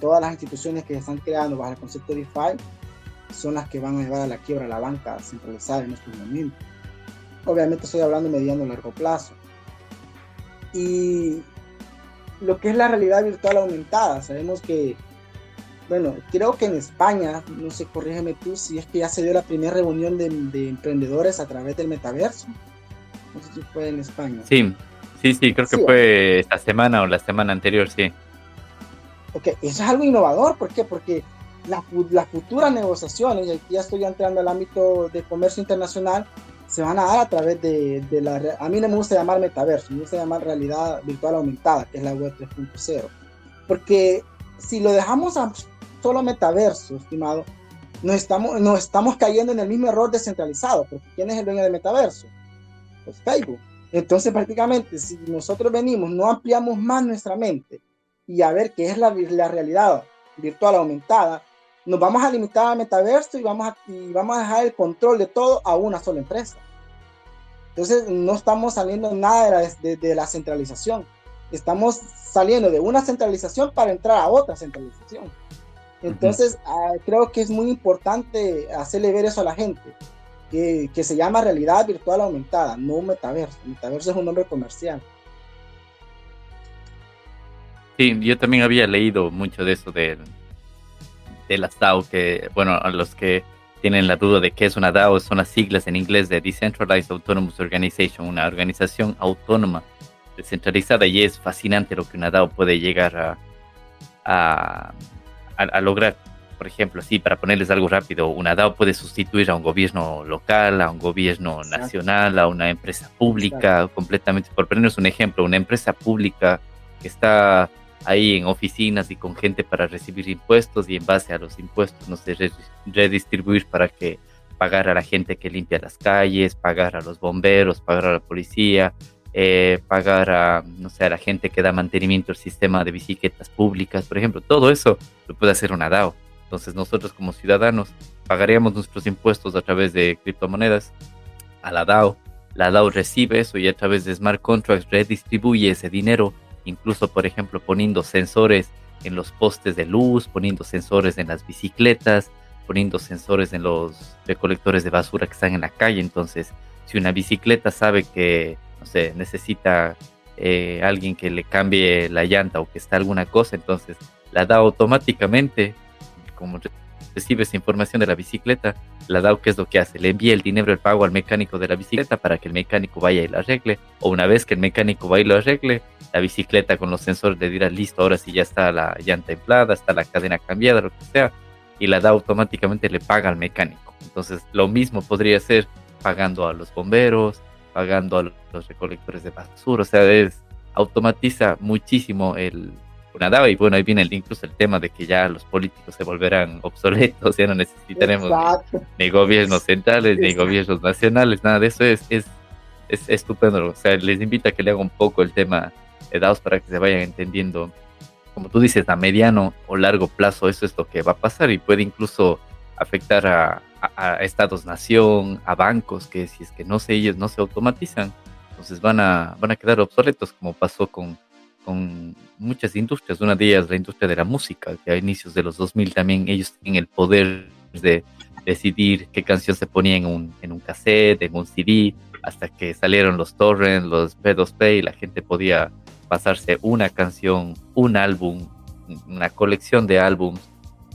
todas las instituciones que se están creando bajo el concepto DeFi son las que van a llevar a la quiebra a la banca centralizada en estos momentos. Obviamente estoy hablando mediano y largo plazo. Y lo que es la realidad virtual aumentada, sabemos que, bueno, creo que en España, no sé, corrígeme tú, si es que ya se dio la primera reunión de, emprendedores a través del metaverso. No sé si fue en España. Sí, sí, sí, creo que fue esta semana o la semana anterior, sí. Ok, eso es algo innovador, ¿por qué? Porque las futuras negociaciones, y aquí ya estoy entrando al ámbito de comercio internacional, se van a dar a través de, de, la... A mí no me gusta llamar metaverso, me gusta llamar realidad virtual aumentada, que es la web 3.0. Porque si lo dejamos solo metaverso, estimado, nos estamos, nos estamos cayendo en el mismo error descentralizado, porque ¿quién es el dueño de metaverso? Pues Facebook. Entonces prácticamente si nosotros venimos, no ampliamos más nuestra mente y a ver qué es la, la realidad virtual aumentada, nos vamos a limitar al metaverso y vamos a, y vamos a dejar el control de todo a una sola empresa. Entonces no estamos saliendo nada de la, centralización. Estamos saliendo de una centralización para entrar a otra centralización. Entonces ah, creo que es muy importante hacerle ver eso a la gente, que, que se llama realidad virtual aumentada, no metaverso. Metaverso es un nombre comercial. Sí, yo también había leído mucho de eso del de las DAO, que, bueno, a los que tienen la duda de qué es una DAO, son las siglas en inglés de Decentralized Autonomous Organization, una organización autónoma descentralizada y es fascinante lo que una DAO puede llegar a, a, lograr, por ejemplo, sí, para ponerles algo rápido, una DAO puede sustituir a un gobierno local, a un gobierno nacional, a una empresa pública, completamente. Por ponernos un ejemplo, una empresa pública que está ahí en oficinas y con gente para recibir impuestos y en base a los impuestos, no sé, redistribuir para que pagar a la gente que limpia las calles, pagar a los bomberos, pagar a la policía, eh, pagar a, no sé, a la gente que da mantenimiento al sistema de bicicletas públicas, por ejemplo, todo eso lo puede hacer una DAO. Entonces nosotros como ciudadanos pagaríamos nuestros impuestos a través de criptomonedas a la DAO. La DAO recibe eso y a través de smart contracts redistribuye ese dinero, incluso por ejemplo poniendo sensores en los postes de luz, poniendo sensores en las bicicletas, poniendo sensores en los recolectores de basura que están en la calle. Entonces, si una bicicleta sabe que, no sé, necesita eh, alguien que le cambie la llanta o que está alguna cosa, entonces la da automáticamente, como recibe esa información de la bicicleta, la DAO, ¿qué es lo que hace? Le envía el dinero, el pago al mecánico de la bicicleta para que el mecánico vaya y lo arregle. O una vez que el mecánico vaya y lo arregle, la bicicleta con los sensores le dirá, listo, ahora sí ya está la llanta inflada, está la cadena cambiada, lo que sea y la DAO automáticamente le paga al mecánico. Entonces, lo mismo podría ser pagando a los bomberos, pagando a los recolectores de basura, o sea, es, automatiza muchísimo el, una DAO y bueno, ahí viene incluso el tema de que ya los políticos se volverán obsoletos, ya no necesitaremos ni, gobiernos centrales ni gobiernos nacionales, nada de eso. Es, es, es estupendo, o sea, les invito a que le hagan un poco el tema de DAOs para que se vayan entendiendo. Como tú dices, a mediano o largo plazo eso es lo que va a pasar. Y puede incluso afectar a, estados-nación, a bancos que si es que no se ellos no se automatizan, entonces van a, van a quedar obsoletos como pasó con, con muchas industrias. Una de ellas la industria de la música, que a inicios de los 2000 también ellos tienen el poder de decidir qué canción se ponía en un, en un cassette, en un CD, hasta que salieron los torrents, los P2P y la gente podía pasarse una canción, un álbum, una colección de álbums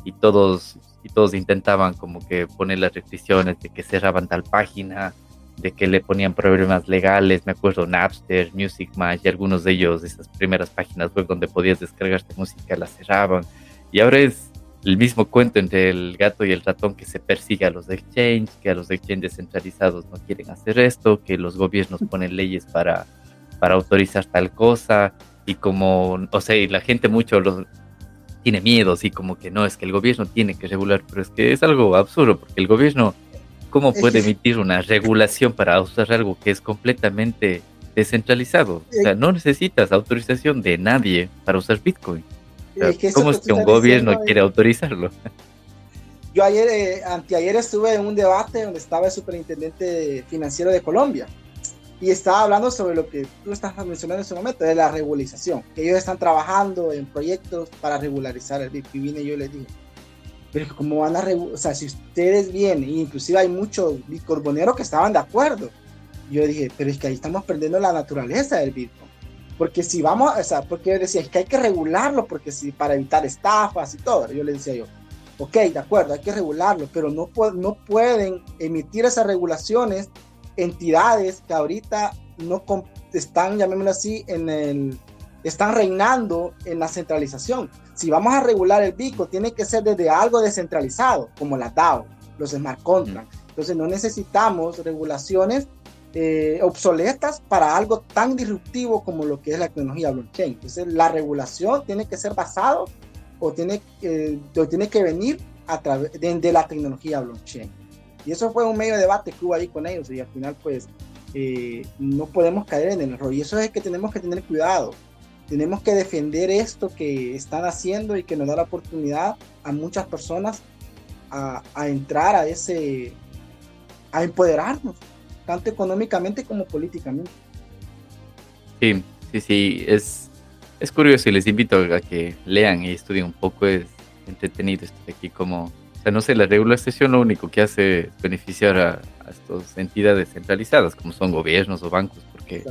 y todos y todos intentaban como que poner las restricciones de que cerraban tal página, de que le ponían problemas legales, me acuerdo Napster, Music Match y algunos de ellos, esas primeras páginas web donde podías descargarte música, las cerraban. Y ahora es el mismo cuento entre el gato y el ratón que se persigue a los exchanges, que a los exchanges descentralizados no quieren hacer esto, que los gobiernos ponen leyes para para autorizar tal cosa y como, o sea, y la gente mucho lo, tiene miedo, así como que no, es que el gobierno tiene que regular, pero es que es algo absurdo, porque el gobierno, ¿cómo puede emitir una regulación para usar algo que es completamente descentralizado? O sea, no necesitas autorización de nadie para usar Bitcoin. ¿Cómo es que un gobierno quiere autorizarlo? Yo ayer, eh, anteayer estuve en un debate donde estaba el superintendente financiero de Colombia y estaba hablando sobre lo que tú estás mencionando en ese momento, de la regularización, que ellos están trabajando en proyectos para regularizar el. Y vine yo les digo, pero ¿cómo van a? O sea, si ustedes vienen, inclusive hay muchos bitcoineros que estaban de acuerdo. Yo dije, pero es que ahí estamos perdiendo la naturaleza del Bitcoin. Porque si vamos, o sea, porque yo decía, es que hay que regularlo, porque si, para evitar estafas y todo. Yo le decía yo, ok, de acuerdo, hay que regularlo, pero no, no pueden emitir esas regulaciones entidades que ahorita no están, llamémoslo así, en el, están reinando en la centralización. Si vamos a regular el BICO, tiene que ser desde algo descentralizado, como la DAO, los smart contracts. Entonces no necesitamos regulaciones eh, obsoletas para algo tan disruptivo como lo que es la tecnología blockchain. Entonces la regulación tiene que ser basado o tiene, eh, tiene que venir a través de la tecnología blockchain. Y eso fue un medio de debate que hubo ahí con ellos y al final pues eh, no podemos caer en el error. Y eso es que tenemos que tener cuidado. Tenemos que defender esto que están haciendo y que nos da la oportunidad a muchas personas a, a entrar a ese, a empoderarnos, tanto económicamente como políticamente. Sí, sí, sí, es, es curioso y les invito a que lean y estudien un poco, es entretenido esto aquí como o sea, no sé, la regulación lo único que hace es beneficiar a, estas entidades centralizadas, como son gobiernos o bancos, porque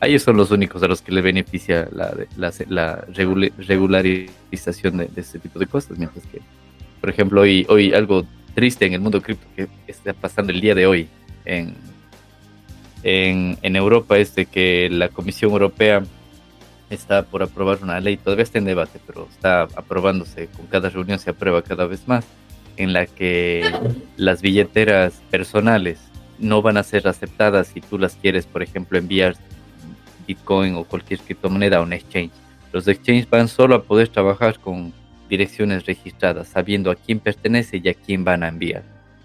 a ellos son los únicos a los que le beneficia la, la, regularización de, este tipo de cosas. Mientras que, por ejemplo, hoy, hoy algo triste en el mundo cripto que está pasando el día de hoy en, en, en Europa es de que la Comisión Europea está por aprobar una ley, todavía está en debate, pero está aprobándose, con cada reunión se aprueba cada vez más, en la que las billeteras personales no van a ser aceptadas si tú las quieres, por ejemplo, enviar Bitcoin o cualquier criptomoneda a un exchange. Los exchanges van solo a poder trabajar con direcciones registradas, sabiendo a quién pertenece y a quién van a enviar.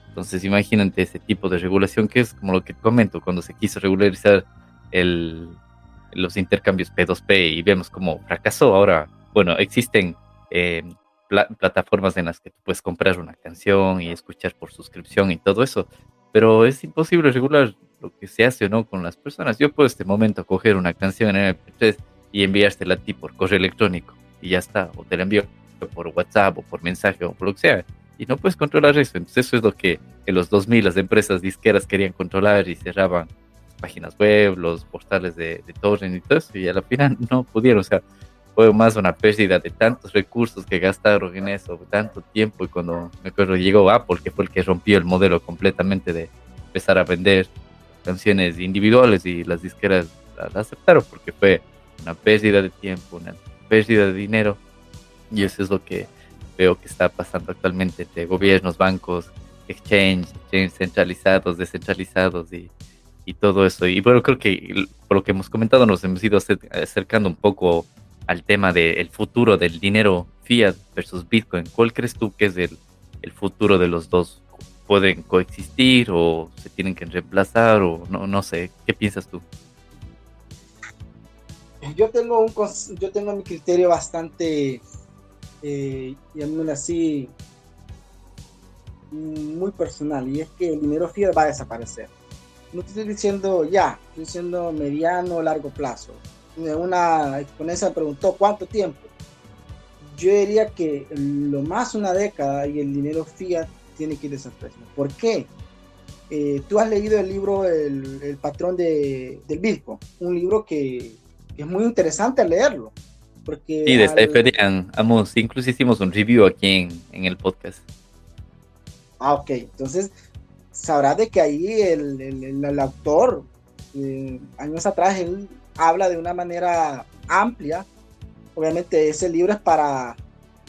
Entonces, imagínate ese tipo de regulación que es como lo que comento, cuando se quiso regularizar el, los intercambios P2P y vemos cómo fracasó. Ahora, bueno, existen eh, plataformas en las que tú puedes comprar una canción y escuchar por suscripción y todo eso, pero es imposible regular lo que se hace o no con las personas. Yo puedo este momento coger una canción en MP3 y enviársela a ti por correo electrónico y ya está, o te la envío por WhatsApp o por mensaje o por lo que sea. Y no puedes controlar eso. Entonces eso es lo que en los 2000 las empresas disqueras querían controlar y cerraban páginas web, los portales de, de torrent y todo eso. Y a la final no pudieron. O sea, fue más una pérdida de tantos recursos que gastaron en eso, tanto tiempo. Y cuando me acuerdo llegó Apple, que fue el que rompió el modelo completamente de empezar a vender canciones individuales y las disqueras la aceptaron porque fue una pérdida de tiempo, una pérdida de dinero y eso es lo que veo que está pasando actualmente entre gobiernos, bancos, exchange, exchange centralizados, descentralizados y, y todo eso. Y bueno, creo que por lo que hemos comentado nos hemos ido acercando un poco al tema del futuro del dinero fiat versus Bitcoin. ¿Cuál crees tú que es el, el futuro de los dos? ¿Pueden coexistir o se tienen que reemplazar o no, no sé? ¿Qué piensas tú? Yo tengo, un, yo tengo mi criterio bastante eh, así, muy personal, y es que el dinero fiat va a desaparecer. No te estoy diciendo ya, estoy diciendo mediano o largo plazo. Una exponencia preguntó cuánto tiempo. Yo diría que lo más una década y el dinero fiat tiene que desaparecer. ¿Por qué? Eh, tú has leído el libro El, patrón de, del Bitcoin, un libro que, que, es muy interesante leerlo, sí, de Cypherian, incluso hicimos un review aquí en, el podcast. Ah, ok, entonces sabrás de que ahí el, el, autor, eh, años atrás, él habla de una manera amplia. Obviamente ese libro es para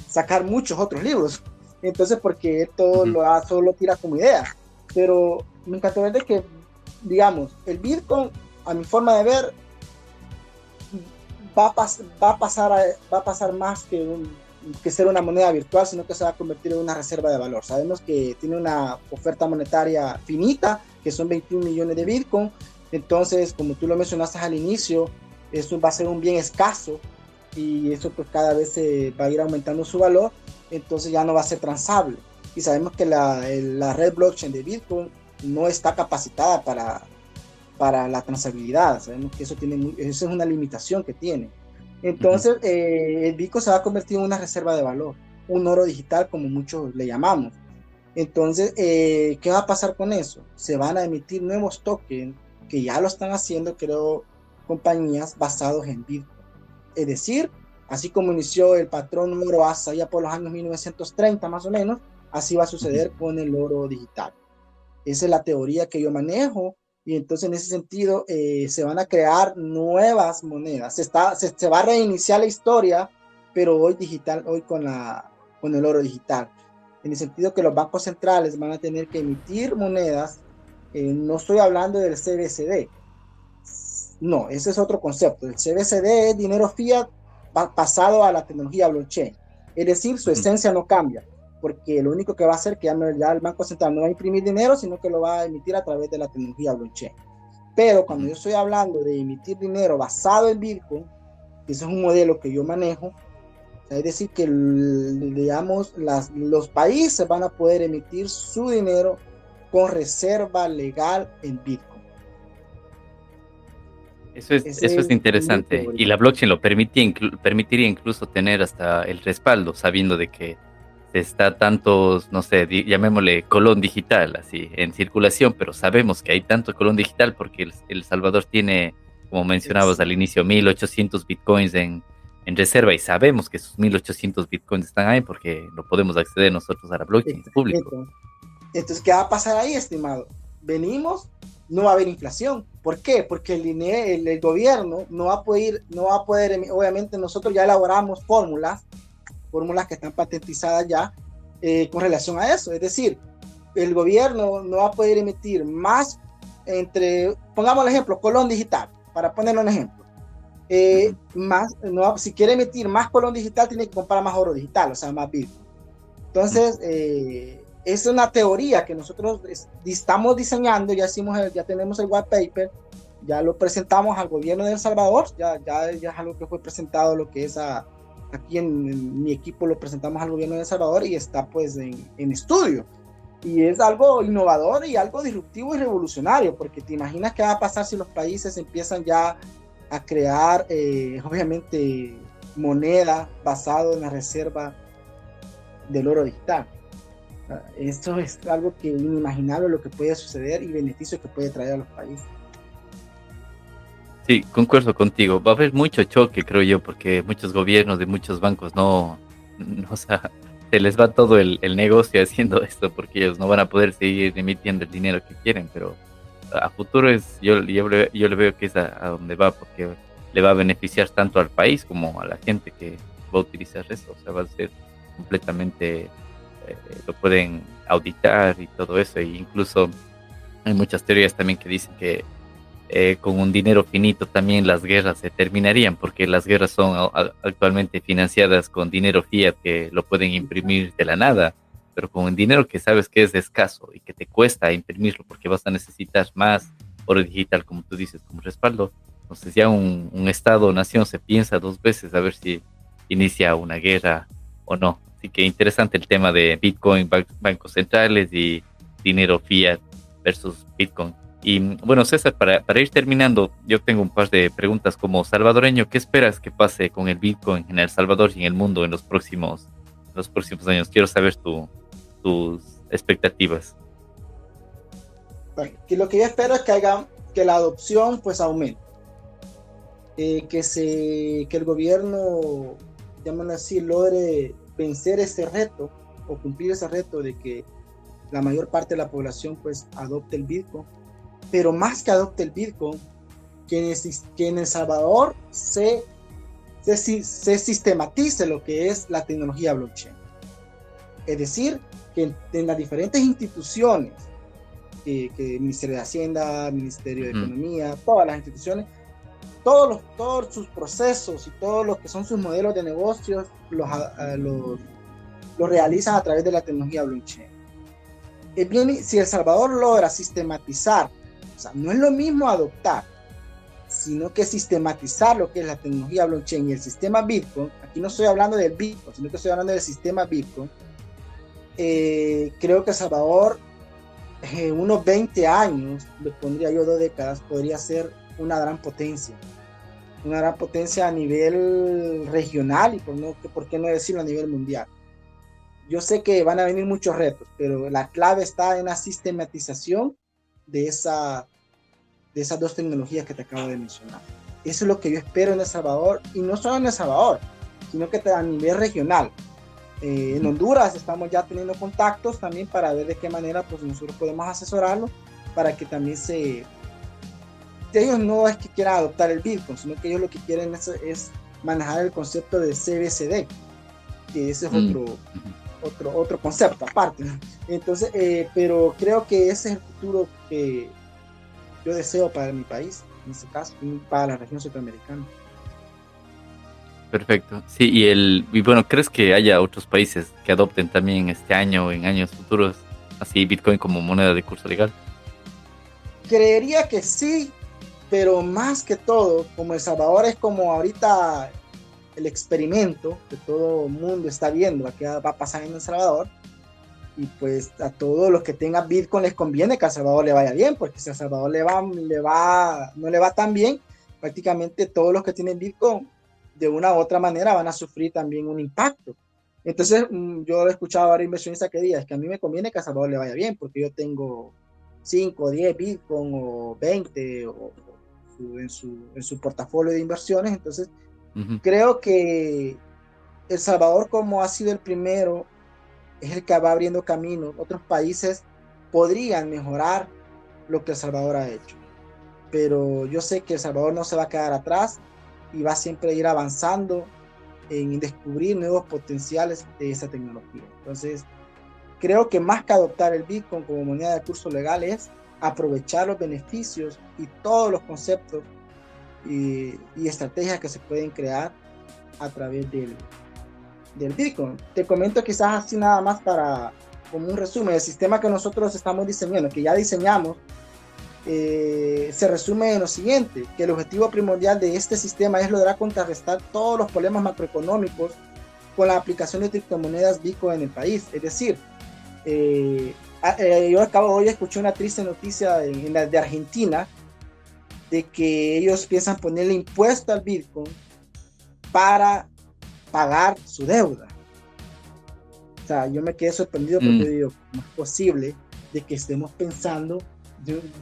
sacar muchos otros libros. Entonces, porque todo lo lo solo tira como idea. Pero me encantó ver de que, digamos, el Bitcoin, a mi forma de ver, va a, va a, pasar, va a pasar más que, que ser una moneda virtual, sino que se va a convertir en una reserva de valor. Sabemos que tiene una oferta monetaria finita, que son 21 millones de Bitcoin. Entonces, como tú lo mencionaste al inicio, eso va a ser un bien escaso y eso pues cada vez se va a ir aumentando su valor, entonces ya no va a ser transable. Y sabemos que la, la red blockchain de Bitcoin no está capacitada para para la transabilidad. Sabemos que eso, tiene, eso es una limitación que tiene. Entonces, eh, el Bitcoin se va a convertir en una reserva de valor, un oro digital como muchos le llamamos. Entonces, eh, ¿qué va a pasar con eso? Se van a emitir nuevos tokens que ya lo están haciendo, creo, compañías basados en Bitcoin. Es decir, así como inició el patrón oro hasta ya por los años 1930 más o menos, así va a suceder con el oro digital. Esa es la teoría que yo manejo y entonces en ese sentido eh, se van a crear nuevas monedas. Se, está, se, va a reiniciar la historia, pero hoy digital, hoy con, la, con el oro digital. En el sentido que los bancos centrales van a tener que emitir monedas. Eh, no estoy hablando del CBCD. No, ese es otro concepto. El CBCD es dinero fiat pasado a la tecnología blockchain. Es decir, su esencia no cambia porque lo único que va a hacer que ya, el Banco Central no va a imprimir dinero, sino que lo va a emitir a través de la tecnología blockchain. Pero cuando yo estoy hablando de emitir dinero basado en Bitcoin, que ese es un modelo que yo manejo, es decir, que digamos, las, los países van a poder emitir su dinero con reserva legal en Bitcoin. Eso es, eso es interesante. Y la blockchain lo permitiría incluso tener hasta el respaldo, sabiendo de que está tantos, no sé, llamémosle colón digital, así, en circulación, pero sabemos que hay tanto colón digital porque El, Salvador tiene, como mencionabas al inicio, 1800 bitcoins en, en, reserva y sabemos que esos 1800 bitcoins están ahí porque no podemos acceder nosotros a la blockchain público. Entonces, ¿qué va a pasar ahí, estimado? Venimos no va a haber inflación. ¿Por qué? Porque el, el, gobierno no va a poder, no va a poder, obviamente nosotros ya elaboramos fórmulas, fórmulas que están patentizadas ya eh, con relación a eso. Es decir, el gobierno no va a poder emitir más entre, pongamos el ejemplo, colón digital, para poner un ejemplo. Eh, más, no, si quiere emitir más colón digital, tiene que comprar más oro digital, o sea, más Bitcoin. Entonces, eh, es una teoría que nosotros estamos diseñando, ya, hicimos ya tenemos el white paper, ya lo presentamos al gobierno de El Salvador, ya, ya, ya es algo que fue presentado, lo que es a, aquí en, mi equipo lo presentamos al gobierno de El Salvador y está pues en, en estudio. Y es algo innovador y algo disruptivo y revolucionario, porque te imaginas qué va a pasar si los países empiezan ya a crear, eh, obviamente, moneda basado en la reserva del oro digital. Esto es algo que inimaginable lo que puede suceder y beneficio que puede traer a los países. Sí, concuerdo contigo. Va a haber mucho choque, creo yo, porque muchos gobiernos de muchos bancos no, o sea, se les va todo el, negocio haciendo esto porque ellos no van a poder seguir emitiendo el dinero que quieren, pero a futuro es yo, yo, yo le veo que es a, donde va porque le va a beneficiar tanto al país como a la gente que va a utilizar eso. O sea, va a ser completamente, eh, lo pueden auditar y todo eso. E incluso hay muchas teorías también que dicen que eh, con un dinero finito también las guerras se terminarían, porque las guerras son actualmente financiadas con dinero fiat que lo pueden imprimir de la nada, pero con un dinero que sabes que es escaso y que te cuesta imprimirlo porque vas a necesitar más oro digital, como tú dices, como respaldo. Entonces ya un, Estado o nación se piensa dos veces a ver si inicia una guerra o no. Así que interesante el tema de Bitcoin, bancos centrales y dinero fiat versus Bitcoin. Y bueno, César, para, para, ir terminando, yo tengo un par de preguntas como salvadoreño. ¿Qué esperas que pase con el Bitcoin en El Salvador y en el mundo en los próximos, los próximos años? Quiero saber tu, tus expectativas. que lo que yo espero es que, haga, que la adopción pues aumente. Eh, que, se, que el gobierno, llaman así, logre vencer ese reto o cumplir ese reto de que la mayor parte de la población pues adopte el Bitcoin pero más que adopte el Bitcoin, que en, El Salvador se, se, sistematice lo que es la tecnología blockchain. Es decir, que en, las diferentes instituciones, que, Ministerio de Hacienda, Ministerio de Economía, todas las instituciones, todos, los, todos sus procesos y todos los que son sus modelos de negocios los, los, los realizan a través de la tecnología blockchain. Bien, si El Salvador logra sistematizar sea, no es lo mismo adoptar, sino que sistematizar lo que es la tecnología blockchain y el sistema Bitcoin. Aquí no estoy hablando del Bitcoin, sino que estoy hablando del sistema Bitcoin. Eh, creo que Salvador, eh, unos 20 años, le pondría yo dos décadas, podría ser una gran potencia. Una gran potencia a nivel regional y por, qué no decirlo a nivel mundial. Yo sé que van a venir muchos retos, pero la clave está en la sistematización de, esa, de esas dos tecnologías que te acabo de mencionar. Eso es lo que yo espero en El Salvador, y no solo en El Salvador, sino que a nivel regional. Eh, en Honduras estamos ya teniendo contactos también para ver de qué manera pues nosotros podemos asesorarlo para que también se... Ellos no es que quieran adoptar el Bitcoin, sino que ellos lo que quieren es, manejar el concepto de CBCD, que ese es mm. otro, otro, otro concepto aparte. Entonces, eh, pero creo que ese es el futuro que yo deseo para mi país, en este caso, para la región centroamericana. Perfecto. Sí, y el y bueno, ¿crees que haya otros países que adopten también este año o en años futuros así Bitcoin como moneda de curso legal? Creería que sí, pero más que todo, como El Salvador es como ahorita el experimento que todo el mundo está viendo, qué va a pasar en El Salvador, y pues a todos los que tengan Bitcoin les conviene que a Salvador le vaya bien, porque si a Salvador le va, le va, no le va tan bien, prácticamente todos los que tienen Bitcoin de una u otra manera van a sufrir también un impacto. Entonces, mm, yo he escuchado a varios inversionistas que digan, es que a mí me conviene que a Salvador le vaya bien, porque yo tengo 5, 10 Bitcoin o 20 o, en, su, en su portafolio de inversiones, entonces creo que El Salvador como ha sido el primero es el que va abriendo camino. Otros países podrían mejorar lo que El Salvador ha hecho. Pero yo sé que El Salvador no se va a quedar atrás y va siempre a ir avanzando en descubrir nuevos potenciales de esa tecnología. Entonces, creo que más que adoptar el Bitcoin como moneda de curso legal es aprovechar los beneficios y todos los conceptos y, estrategias que se pueden crear a través del, del Bitcoin. Te comento quizás así nada más para como un resumen, el sistema que nosotros estamos diseñando, que ya diseñamos, eh, se resume en lo siguiente, que el objetivo primordial de este sistema es lograr contrarrestar todos los problemas macroeconómicos con la aplicación de criptomonedas Bitcoin en el país. Es decir, eh, eh, yo acabo hoy escuché una triste noticia en, la de Argentina de que ellos piensan ponerle impuesto al Bitcoin para pagar su deuda. O sea, yo me quedé sorprendido porque mm. digo, ¿cómo es posible de que estemos pensando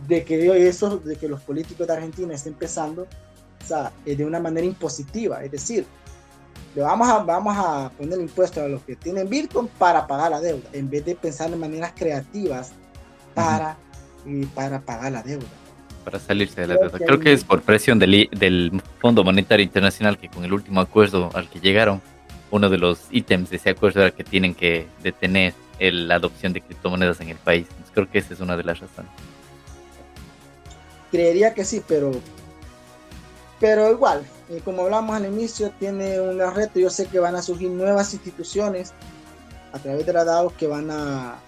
de, que eso, de que los políticos de Argentina estén pensando o sea, de una manera impositiva, es decir, le vamos a, vamos a poner impuestos a los que tienen Bitcoin para pagar la deuda, en vez de pensar en maneras creativas para, para pagar la deuda. Para salirse de la deuda. Creo que es por presión del, del Fondo Monetario Internacional que con el último acuerdo al que llegaron, uno de los ítems de ese acuerdo era que tienen que detener la adopción de criptomonedas en el país. creo que esa es una de las razones. Creería que sí, pero, pero igual, eh, como hablamos al inicio, tiene un reto. Yo sé que van a surgir nuevas instituciones a través de la DAO que van a,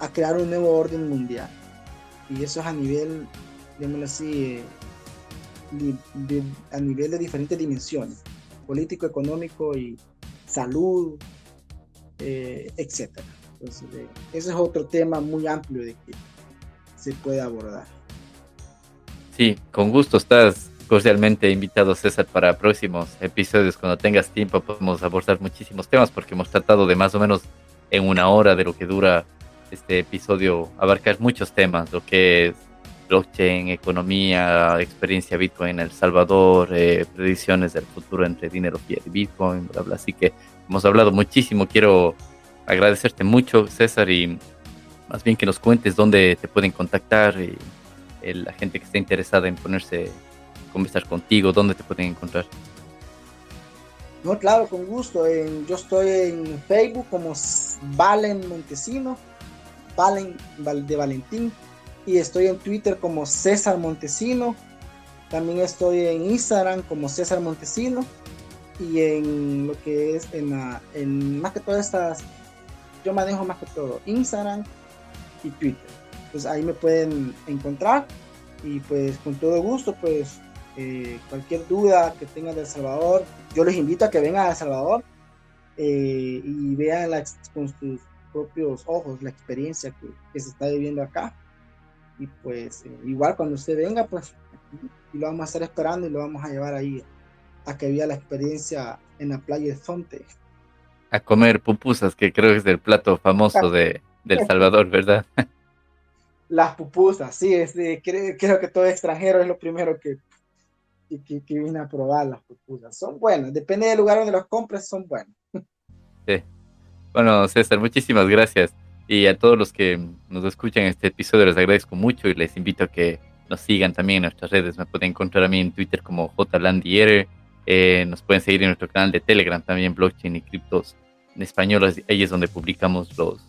a crear un nuevo orden mundial. Y eso es a nivel, digámoslo así, eh, a nivel de diferentes dimensiones, político, económico y salud, eh, etc. Entonces, ese es otro tema muy amplio de que se puede abordar. Sí, con gusto estás cordialmente invitado, César, para próximos episodios. Cuando tengas tiempo podemos abordar muchísimos temas porque hemos tratado de más o menos en una hora de lo que dura este episodio abarcar muchos temas, lo que es blockchain, economía, experiencia Bitcoin en El Salvador, eh, predicciones del futuro entre dinero y Bitcoin, bla, bla. Así que hemos hablado muchísimo. Quiero agradecerte mucho, César, y más bien que nos cuentes dónde te pueden contactar. Y, la gente que esté interesada en ponerse conversar contigo, ¿dónde te pueden encontrar? No, claro, con gusto. yo estoy en Facebook como Valen Montesino, Valen de Valentín, y estoy en Twitter como César Montesino. También estoy en Instagram como César Montesino y en lo que es en, en más que todas estas, yo manejo más que todo Instagram y Twitter pues ahí me pueden encontrar y pues con todo gusto, pues eh, cualquier duda que tengan de El Salvador, yo les invito a que vengan a El Salvador eh, y vean con sus propios ojos la experiencia que, se está viviendo acá. Y pues eh, igual cuando usted venga, pues y lo vamos a estar esperando y lo vamos a llevar ahí a que vea la experiencia en la playa de Fonte. A comer pupusas, que creo que es el plato famoso de, de El Salvador, ¿verdad? las pupusas, sí, es creo, que todo extranjero es lo primero que, que, viene a probar las pupusas. Son buenas, depende del lugar donde las compres, son buenas. Sí. Bueno, César, muchísimas gracias. Y a todos los que nos escuchan este episodio les agradezco mucho y les invito a que nos sigan también en nuestras redes. Me pueden encontrar a mí en Twitter como jlandiere. Eh, nos pueden seguir en nuestro canal de Telegram también, blockchain y criptos en español. Ahí es donde publicamos los,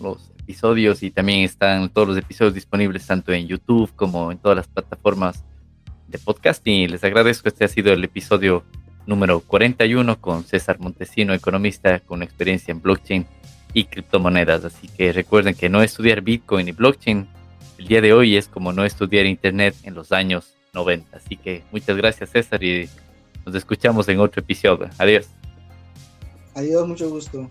los episodios y también están todos los episodios disponibles tanto en YouTube como en todas las plataformas de podcasting. Y les agradezco, este ha sido el episodio número 41 con César Montesino, economista con experiencia en blockchain y criptomonedas. Así que recuerden que no estudiar Bitcoin y blockchain el día de hoy es como no estudiar Internet en los años 90. Así que muchas gracias César y nos escuchamos en otro episodio. Adiós. Adiós, mucho gusto.